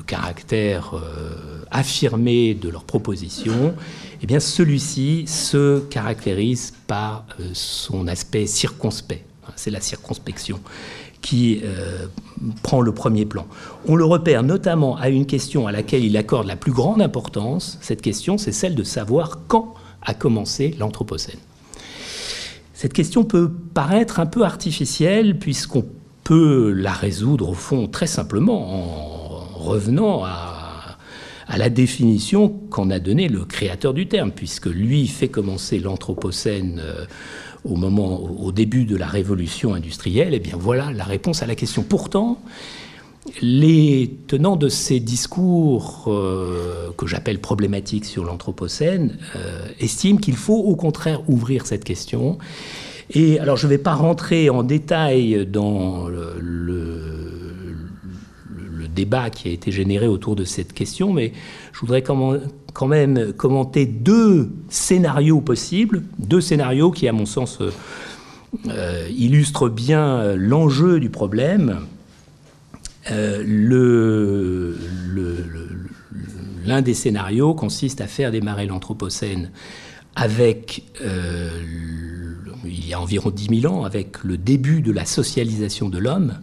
caractère euh, affirmé de leurs propositions, eh bien celui-ci se caractérise par euh, son aspect circonspect. C'est la circonspection qui euh, prend le premier plan. On le repère notamment à une question à laquelle il accorde la plus grande importance. Cette question, c'est celle de savoir quand a commencé l'Anthropocène. Cette question peut paraître un peu artificielle puisqu'on peut la résoudre au fond très simplement en revenant à, la définition qu'en a donnée le créateur du terme, puisque lui fait commencer l'Anthropocène euh, au moment, au début de la révolution industrielle, eh bien voilà la réponse à la question. Pourtant, les tenants de ces discours euh, que j'appelle problématiques sur l'Anthropocène euh, estiment qu'il faut au contraire ouvrir cette question. Et alors je ne vais pas rentrer en détail dans le, débat qui a été généré autour de cette question, mais je voudrais quand même commenter deux scénarios possibles, deux scénarios qui, à mon sens, euh, illustrent bien l'enjeu du problème. l'un des scénarios consiste à faire démarrer l'Anthropocène avec, euh, il y a environ 10 000 ans, avec le début de la socialisation de l'homme.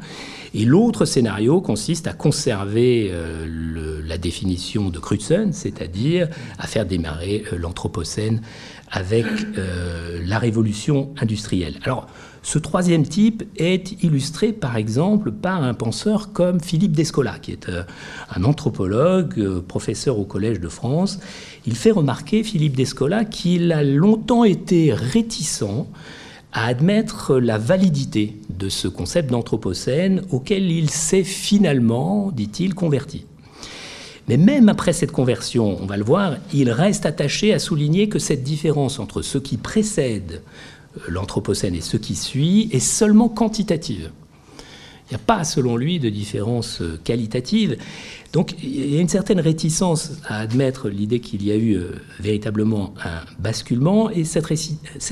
Et l'autre scénario consiste à conserver euh, la définition de Crutzen, c'est-à-dire à faire démarrer euh, l'Anthropocène avec la révolution industrielle. Alors, ce troisième type est illustré par exemple par un penseur comme Philippe Descola, qui est euh, un anthropologue, euh, professeur au Collège de France. Il fait remarquer, Philippe Descola, qu'il a longtemps été réticent à admettre la validité de ce concept d'anthropocène auquel il s'est finalement, dit-il, converti. Mais même après cette conversion, on va le voir, il reste attaché à souligner que cette différence entre ce qui précède l'Anthropocène et ce qui suit est seulement quantitative. Il n'y a pas, selon lui, de différence euh, qualitative. Donc il y a une certaine réticence à admettre l'idée qu'il y a eu euh, véritablement un basculement, et cette,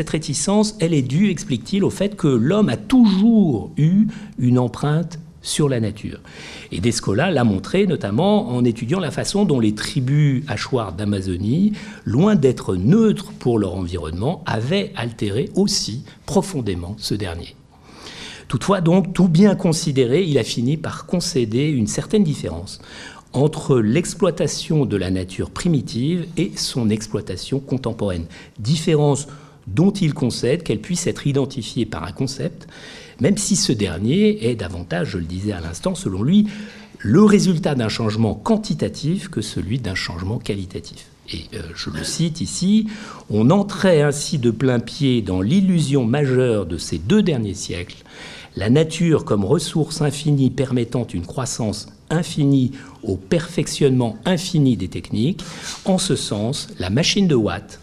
réticence, elle est due, explique-t-il, au fait que l'homme a toujours eu une empreinte sur la nature. Et Descola l'a montré notamment en étudiant la façon dont les tribus hachoirs d'Amazonie, loin d'être neutres pour leur environnement, avaient altéré aussi profondément ce dernier. Toutefois, donc, tout bien considéré, il a fini par concéder une certaine différence entre l'exploitation de la nature primitive et son exploitation contemporaine. Différence dont il concède qu'elle puisse être identifiée par un concept, même si ce dernier est davantage, je le disais à l'instant, selon lui, le résultat d'un changement quantitatif que celui d'un changement qualitatif. Et euh, je le cite ici, on entrait ainsi de plein pied dans l'illusion majeure de ces deux derniers siècles, la nature comme ressource infinie permettant une croissance infinie au perfectionnement infini des techniques. En ce sens, la machine de Watt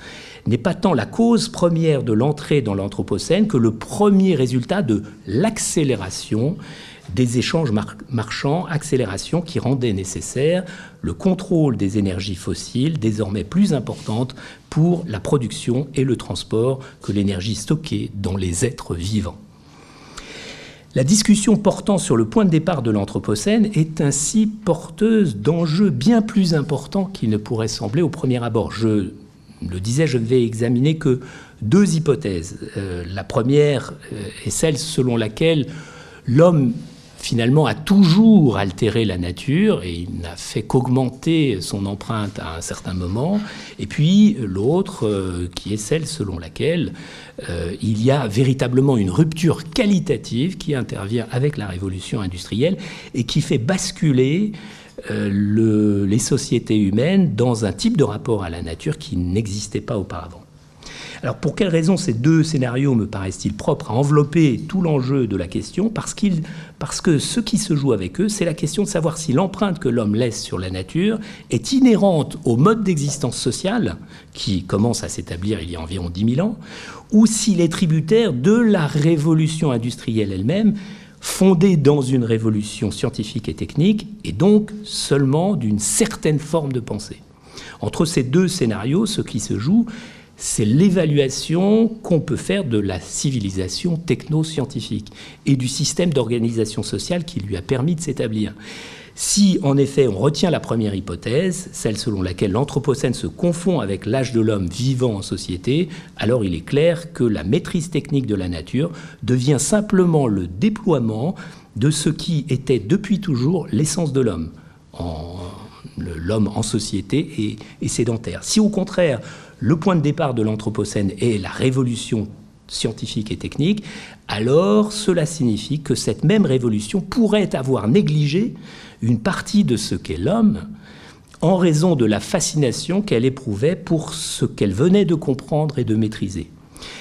n'est pas tant la cause première de l'entrée dans l'Anthropocène que le premier résultat de l'accélération des échanges marchands, accélération qui rendait nécessaire le contrôle des énergies fossiles, désormais plus importante pour la production et le transport que l'énergie stockée dans les êtres vivants. La discussion portant sur le point de départ de l'Anthropocène est ainsi porteuse d'enjeux bien plus importants qu'il ne pourrait sembler au premier abord. Je le disais, je ne vais examiner que deux hypothèses. Euh, la première euh, est celle selon laquelle l'homme finalement a toujours altéré la nature et il n'a fait qu'augmenter son empreinte à un certain moment. Et puis l'autre euh, qui est celle selon laquelle il y a véritablement une rupture qualitative qui intervient avec la révolution industrielle et qui fait basculer euh, les sociétés humaines dans un type de rapport à la nature qui n'existait pas auparavant. Alors pour quelles raisons ces deux scénarios me paraissent-ils propres à envelopper tout l'enjeu de la question? Parce, que ce qui se joue avec eux, c'est la question de savoir si l'empreinte que l'homme laisse sur la nature est inhérente au mode d'existence sociale qui commence à s'établir il y a environ 10 000 ans, ou s'il est tributaire de la révolution industrielle elle-même fondée dans une révolution scientifique et technique, et donc seulement d'une certaine forme de pensée. Entre ces deux scénarios, ce qui se joue, c'est l'évaluation qu'on peut faire de la civilisation techno-scientifique et du système d'organisation sociale qui lui a permis de s'établir. Si en effet on retient la première hypothèse, celle selon laquelle l'Anthropocène se confond avec l'âge de l'homme vivant en société, alors il est clair que la maîtrise technique de la nature devient simplement le déploiement de ce qui était depuis toujours l'essence de l'homme, l'homme en société et, sédentaire. Si au contraire le point de départ de l'Anthropocène est la révolution scientifique et technique, alors cela signifie que cette même révolution pourrait avoir négligé une partie de ce qu'est l'homme en raison de la fascination qu'elle éprouvait pour ce qu'elle venait de comprendre et de maîtriser.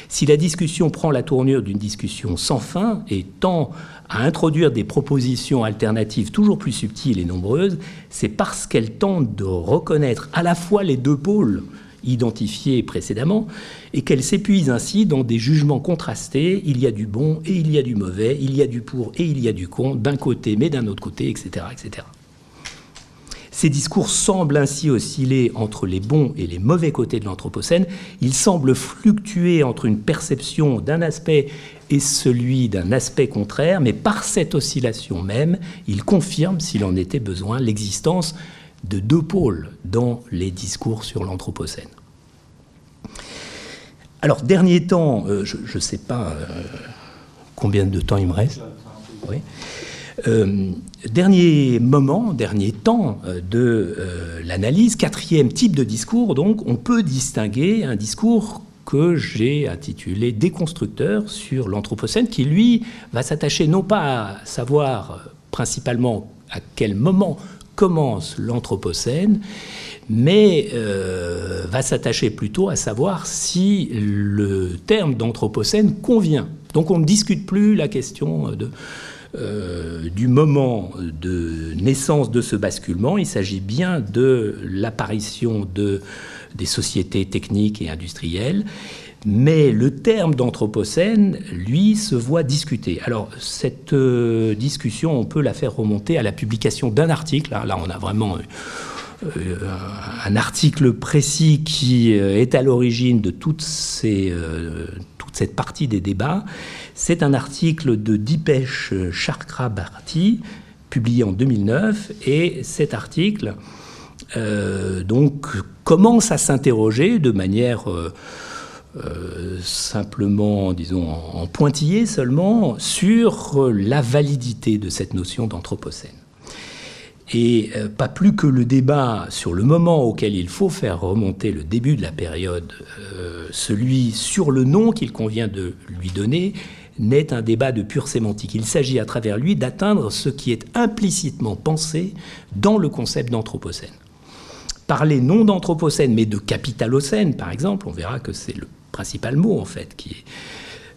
Si la discussion prend la tournure d'une discussion sans fin et tend à introduire des propositions alternatives toujours plus subtiles et nombreuses, c'est parce qu'elle tente de reconnaître à la fois les deux pôles identifiés précédemment et qu'elle s'épuise ainsi dans des jugements contrastés. Il y a du bon et il y a du mauvais, il y a du pour et il y a du con, d'un côté mais d'un autre côté, etc. etc. Ces discours semblent ainsi osciller entre les bons et les mauvais côtés de l'Anthropocène. Ils semblent fluctuer entre une perception d'un aspect et celui d'un aspect contraire, mais par cette oscillation même, ils confirment, s'il en était besoin, l'existence de deux pôles dans les discours sur l'Anthropocène. Alors, dernier temps, euh, je ne sais pas euh, combien de temps il me reste. Euh, dernier moment, dernier temps de l'analyse, quatrième type de discours, donc, on peut distinguer un discours que j'ai intitulé Déconstructeur sur l'Anthropocène, qui lui va s'attacher non pas à savoir principalement à quel moment commence l'Anthropocène, mais euh, va s'attacher plutôt à savoir si le terme d'Anthropocène convient. Donc on ne discute plus la question euh, du moment de naissance de ce basculement, il s'agit bien de l'apparition de, des sociétés techniques et industrielles. Mais le terme d'Anthropocène, lui, se voit discuté. Alors, cette euh, discussion, on peut la faire remonter à la publication d'un article. Là, on a vraiment euh, un article précis qui euh, est à l'origine de euh, toute cette partie des débats. C'est un article de Dipesh Chakrabarti, publié en 2009, et cet article donc commence à s'interroger de manière simplement, disons, en pointillé seulement, sur la validité de cette notion d'anthropocène et euh, pas plus que le débat sur le moment auquel il faut faire remonter le début de la période, euh, celui sur le nom qu'il convient de lui donner, n'est un débat de pure sémantique. Il s'agit à travers lui d'atteindre ce qui est implicitement pensé dans le concept d'anthropocène. Parler non d'anthropocène, mais de capitalocène, par exemple, on verra que c'est le principal mot en fait qui est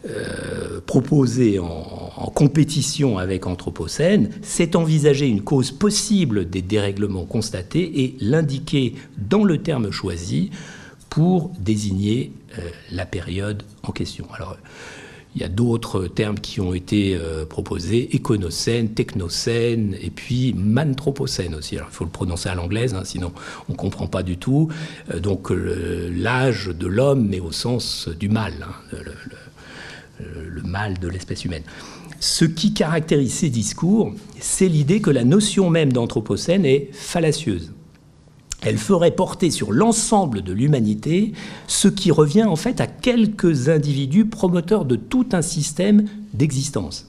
euh, proposé en, compétition avec Anthropocène, c'est envisager une cause possible des dérèglements constatés et l'indiquer dans le terme choisi pour désigner euh, la période en question. Alors, il y a d'autres termes qui ont été euh, proposés, éconocène, technocène, et puis manthropocène aussi. Alors, il faut le prononcer à l'anglaise, hein, sinon on ne comprend pas du tout. donc l'âge de l'homme, mais au sens du mal. Hein, euh, le mal de l'espèce humaine. Ce qui caractérise ces discours, c'est l'idée que la notion même d'anthropocène est fallacieuse. Elle ferait porter sur l'ensemble de l'humanité ce qui revient en fait à quelques individus promoteurs de tout un système d'existence.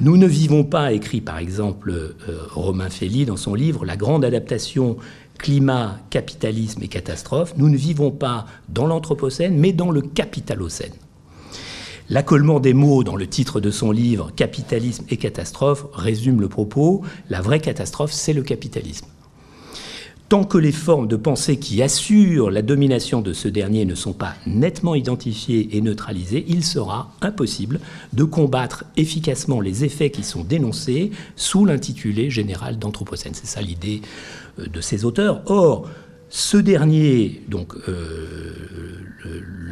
Nous ne vivons pas, écrit par exemple euh, Romain Fély dans son livre La grande adaptation climat, capitalisme et catastrophe, nous ne vivons pas dans l'Anthropocène, mais dans le capitalocène. L'accollement des mots dans le titre de son livre Capitalisme et catastrophe résume le propos. La vraie catastrophe, c'est le capitalisme. Tant que les formes de pensée qui assurent la domination de ce dernier ne sont pas nettement identifiées et neutralisées, il sera impossible de combattre efficacement les effets qui sont dénoncés sous l'intitulé général d'Anthropocène. C'est ça l'idée euh, de ces auteurs. Or, ce dernier, donc euh,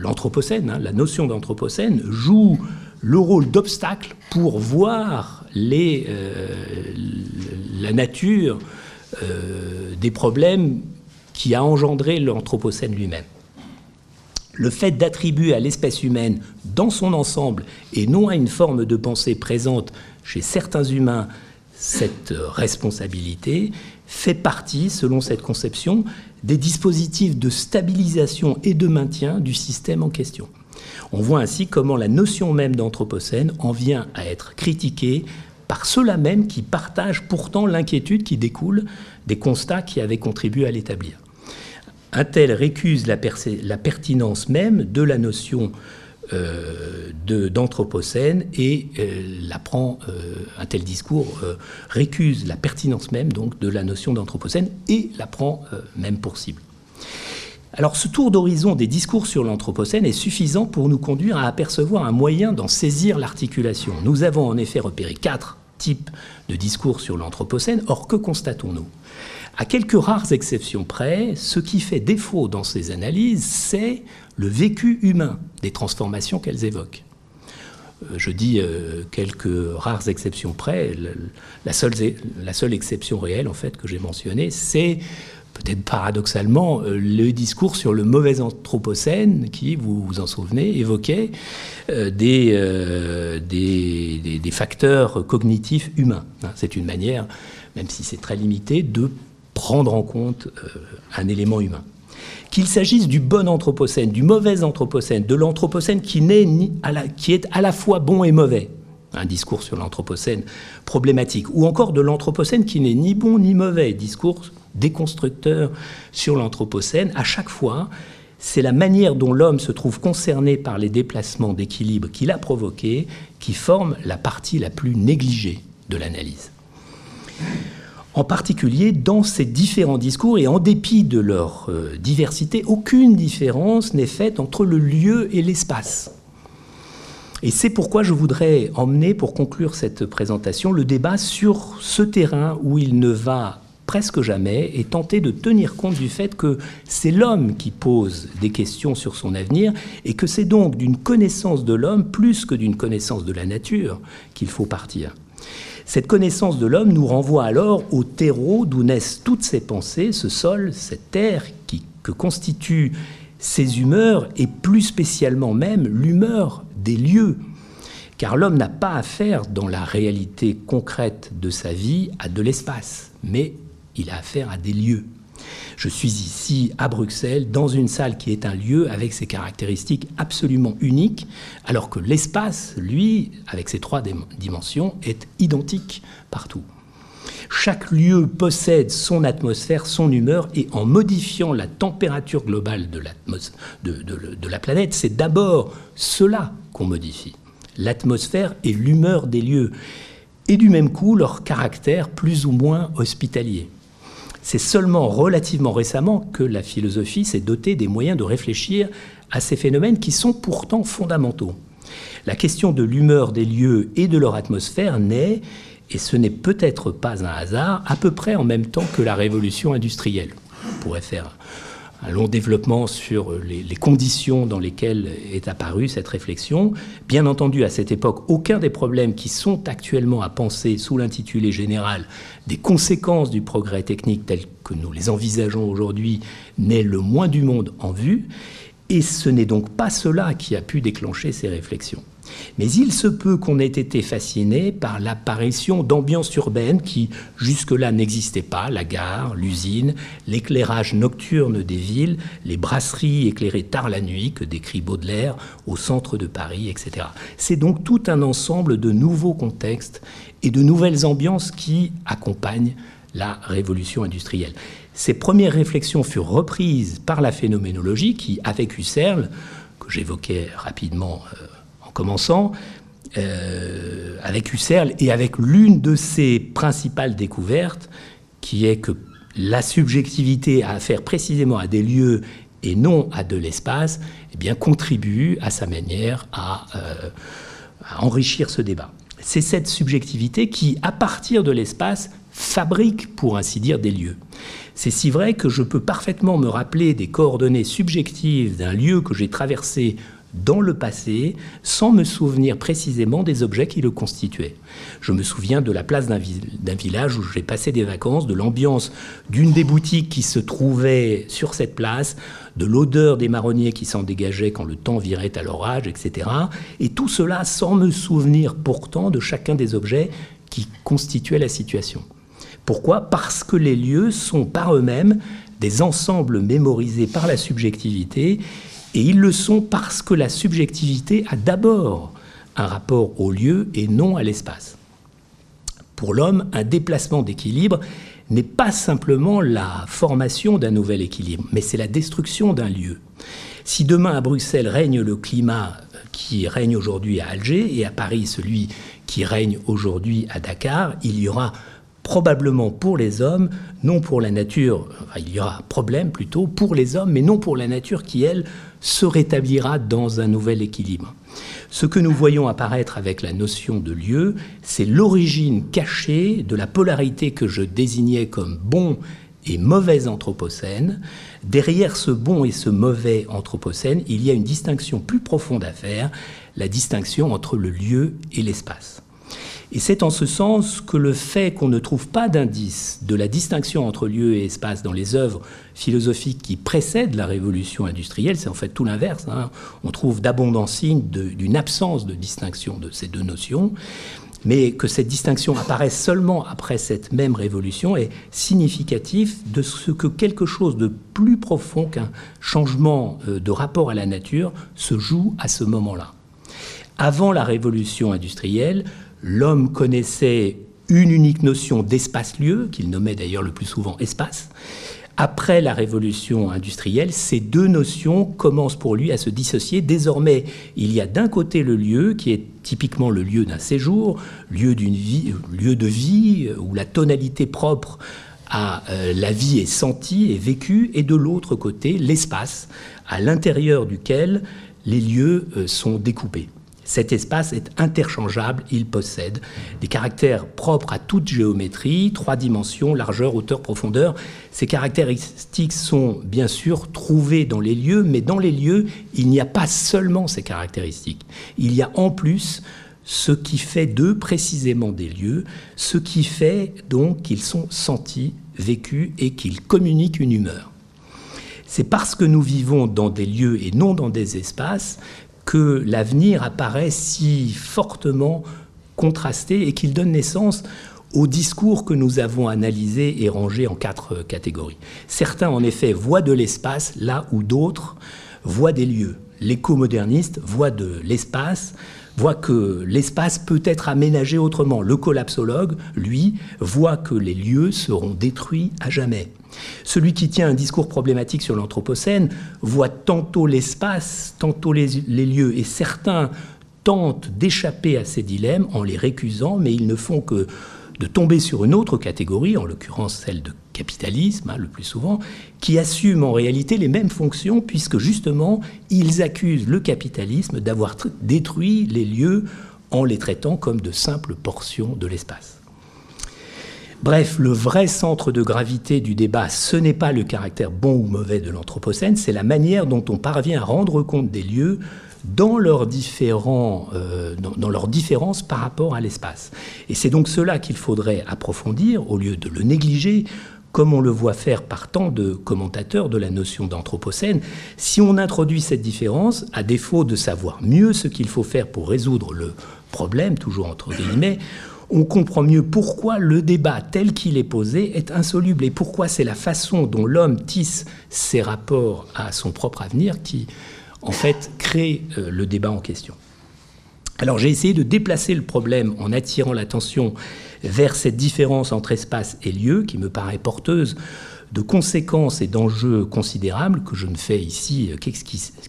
l'Anthropocène, hein, la notion d'Anthropocène, joue le rôle d'obstacle pour voir euh, la nature des problèmes qui a engendré l'Anthropocène lui-même. Le fait d'attribuer à l'espèce humaine, dans son ensemble, et non à une forme de pensée présente chez certains humains, cette responsabilité, fait partie, selon cette conception, des dispositifs de stabilisation et de maintien du système en question. On voit ainsi comment la notion même d'anthropocène en vient à être critiquée par ceux-là même qui partagent pourtant l'inquiétude qui découle des constats qui avaient contribué à l'établir. Un tel récuse la, la, pertinence même de la notion euh, d'anthropocène et euh, euh, un tel discours récuse la pertinence même donc de la notion d'anthropocène et la prend même pour cible. Alors ce tour d'horizon des discours sur l'Anthropocène est suffisant pour nous conduire à apercevoir un moyen d'en saisir l'articulation. Nous avons en effet repéré quatre types de discours sur l'Anthropocène, or que constatons-nous? À quelques rares exceptions près, ce qui fait défaut dans ces analyses, c'est le vécu humain des transformations qu'elles évoquent. je dis quelques rares exceptions près, la seule, la seule exception réelle en fait que j'ai mentionnée, c'est peut-être paradoxalement, euh, le discours sur le mauvais anthropocène qui, vous vous en souvenez, évoquait euh, euh, des, des, facteurs cognitifs humains. Hein, c'est une manière, même si c'est très limité, de prendre en compte un élément humain. Qu'il s'agisse du bon anthropocène, du mauvais anthropocène, de l'anthropocène qui, qui est à la fois bon et mauvais, un discours sur l'anthropocène problématique, ou encore de l'anthropocène qui n'est ni bon ni mauvais, discours déconstructeur sur l'anthropocène, à chaque fois, c'est la manière dont l'homme se trouve concerné par les déplacements d'équilibre qu'il a provoqués qui forme la partie la plus négligée de l'analyse. En particulier, dans ces différents discours, et en dépit de leur euh, diversité, aucune différence n'est faite entre le lieu et l'espace. Et c'est pourquoi je voudrais emmener, pour conclure cette présentation, le débat sur ce terrain où il ne va presque jamais et tenter de tenir compte du fait que c'est l'homme qui pose des questions sur son avenir et que c'est donc d'une connaissance de l'homme plus que d'une connaissance de la nature qu'il faut partir. Cette connaissance de l'homme nous renvoie alors au terreau d'où naissent toutes ses pensées, ce sol, cette terre qui, que constituent ses humeurs et plus spécialement même l'humeur des lieux. Car l'homme n'a pas affaire dans la réalité concrète de sa vie à de l'espace, mais il a affaire à des lieux. Je suis ici à Bruxelles, dans une salle qui est un lieu avec ses caractéristiques absolument uniques, alors que l'espace, lui, avec ses trois dimensions, est identique partout. Chaque lieu possède son atmosphère, son humeur, et en modifiant la température globale de, la planète, c'est d'abord cela qu'on modifie. L'atmosphère et l'humeur des lieux, et du même coup leur caractère plus ou moins hospitalier. C'est seulement relativement récemment que la philosophie s'est dotée des moyens de réfléchir à ces phénomènes qui sont pourtant fondamentaux. La question de l'humeur des lieux et de leur atmosphère naît, et ce n'est peut-être pas un hasard, à peu près en même temps que la révolution industrielle. On pourrait faire un long développement sur les, conditions dans lesquelles est apparue cette réflexion. Bien entendu, à cette époque, aucun des problèmes qui sont actuellement à penser sous l'intitulé général des conséquences du progrès technique tel que nous les envisageons aujourd'hui n'est le moins du monde en vue. Et ce n'est donc pas cela qui a pu déclencher ces réflexions. Mais il se peut qu'on ait été fasciné par l'apparition d'ambiances urbaines qui jusque-là n'existaient pas, la gare, l'usine, l'éclairage nocturne des villes, les brasseries éclairées tard la nuit que décrit Baudelaire au centre de Paris, etc. C'est donc tout un ensemble de nouveaux contextes et de nouvelles ambiances qui accompagnent la révolution industrielle. Ces premières réflexions furent reprises par la phénoménologie qui, avec Husserl, que j'évoquais rapidement euh, en commençant, euh, avec Husserl et avec l'une de ses principales découvertes, qui est que la subjectivité a affaire précisément à des lieux et non à de l'espace, eh bien, contribue à sa manière euh, à enrichir ce débat. C'est cette subjectivité qui, à partir de l'espace, fabrique, pour ainsi dire, des lieux. C'est si vrai que je peux parfaitement me rappeler des coordonnées subjectives d'un lieu que j'ai traversé dans le passé sans me souvenir précisément des objets qui le constituaient. Je me souviens de la place d'un village où j'ai passé des vacances, de l'ambiance d'une des boutiques qui se trouvait sur cette place, de l'odeur des marronniers qui s'en dégageait quand le temps virait à l'orage, etc. Et tout cela sans me souvenir pourtant de chacun des objets qui constituaient la situation. Pourquoi? Parce que les lieux sont par eux-mêmes des ensembles mémorisés par la subjectivité et ils le sont parce que la subjectivité a d'abord un rapport au lieu et non à l'espace. Pour l'homme, un déplacement d'équilibre n'est pas simplement la formation d'un nouvel équilibre, mais c'est la destruction d'un lieu. Si demain à Bruxelles règne le climat qui règne aujourd'hui à Alger et à Paris celui qui règne aujourd'hui à Dakar, il y aura probablement pour les hommes, non pour la nature, il y aura problème plutôt pour les hommes, mais non pour la nature qui, elle, se rétablira dans un nouvel équilibre. Ce que nous voyons apparaître avec la notion de lieu, c'est l'origine cachée de la polarité que je désignais comme bon et mauvais anthropocène, derrière ce bon et ce mauvais anthropocène, il y a une distinction plus profonde à faire, la distinction entre le lieu et l'espace. Et c'est en ce sens que le fait qu'on ne trouve pas d'indice de la distinction entre lieu et espace dans les œuvres philosophiques qui précèdent la révolution industrielle, c'est en fait tout l'inverse. Hein. On trouve d'abondants signes d'une absence de distinction de ces deux notions mais que cette distinction apparaisse seulement après cette même révolution est significatif de ce que quelque chose de plus profond qu'un changement euh, de rapport à la nature se joue à ce moment-là. Avant la révolution industrielle, l'homme connaissait une unique notion d'espace-lieu, qu'il nommait d'ailleurs le plus souvent espace, après la révolution industrielle, ces deux notions commencent pour lui à se dissocier. Désormais, il y a d'un côté le lieu, qui est typiquement le lieu d'un séjour, lieu, vie, lieu de vie, où la tonalité propre à euh, la vie est sentie et vécue, et de l'autre côté, l'espace, à l'intérieur duquel les lieux euh, sont découpés. Cet espace est interchangeable, il possède des caractères propres à toute géométrie, trois dimensions, largeur, hauteur, profondeur. Ces caractéristiques sont bien sûr trouvées dans les lieux, mais dans les lieux, il n'y a pas seulement ces caractéristiques. Il y a en plus ce qui fait d'eux précisément des lieux, ce qui fait donc qu'ils sont sentis, vécus et qu'ils communiquent une humeur. C'est parce que nous vivons dans des lieux et non dans des espaces que l'avenir apparaît si fortement contrasté et qu'il donne naissance au discours que nous avons analysé et rangé en quatre catégories. Certains, en effet, voient de l'espace là où d'autres voient des lieux. L'éco-moderniste voit de l'espace, voit que l'espace peut être aménagé autrement. Le collapsologue, lui, voit que les lieux seront détruits à jamais. Celui qui tient un discours problématique sur l'Anthropocène voit tantôt l'espace, tantôt les, lieux, et certains tentent d'échapper à ces dilemmes en les récusant, mais ils ne font que de tomber sur une autre catégorie, en l'occurrence celle de capitalisme, hein, le plus souvent, qui assume en réalité les mêmes fonctions, puisque justement, ils accusent le capitalisme d'avoir détruit les lieux en les traitant comme de simples portions de l'espace. Bref, le vrai centre de gravité du débat, ce n'est pas le caractère bon ou mauvais de l'Anthropocène, c'est la manière dont on parvient à rendre compte des lieux dans leurs, différents, euh, dans, différences par rapport à l'espace. Et c'est donc cela qu'il faudrait approfondir au lieu de le négliger comme on le voit faire par tant de commentateurs de la notion d'anthropocène, si on introduit cette différence, à défaut de savoir mieux ce qu'il faut faire pour résoudre le problème, toujours entre guillemets, on comprend mieux pourquoi le débat tel qu'il est posé est insoluble et pourquoi c'est la façon dont l'homme tisse ses rapports à son propre avenir qui, en fait, crée euh, le débat en question. Alors j'ai essayé de déplacer le problème en attirant l'attention vers cette différence entre espace et lieu qui me paraît porteuse de conséquences et d'enjeux considérables que je ne fais ici euh,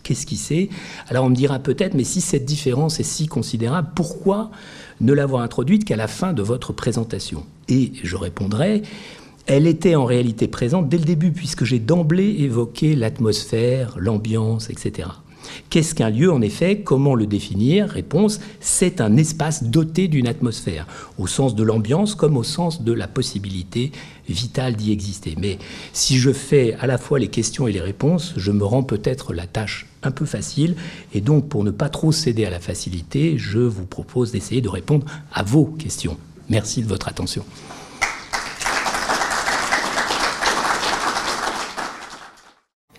qu'esquisser. Alors on me dira peut-être, mais si cette différence est si considérable, pourquoi ne l'avoir introduite qu'à la fin de votre présentation? Et je répondrai, elle était en réalité présente dès le début, puisque j'ai d'emblée évoqué l'atmosphère, l'ambiance, etc. Qu'est-ce qu'un lieu en effet? Comment le définir? Réponse, c'est un espace doté d'une atmosphère, au sens de l'ambiance comme au sens de la possibilité vitale d'y exister. Mais si je fais à la fois les questions et les réponses, je me rends peut-être la tâche un peu facile, et donc pour ne pas trop céder à la facilité, je vous propose d'essayer de répondre à vos questions. Merci de votre attention.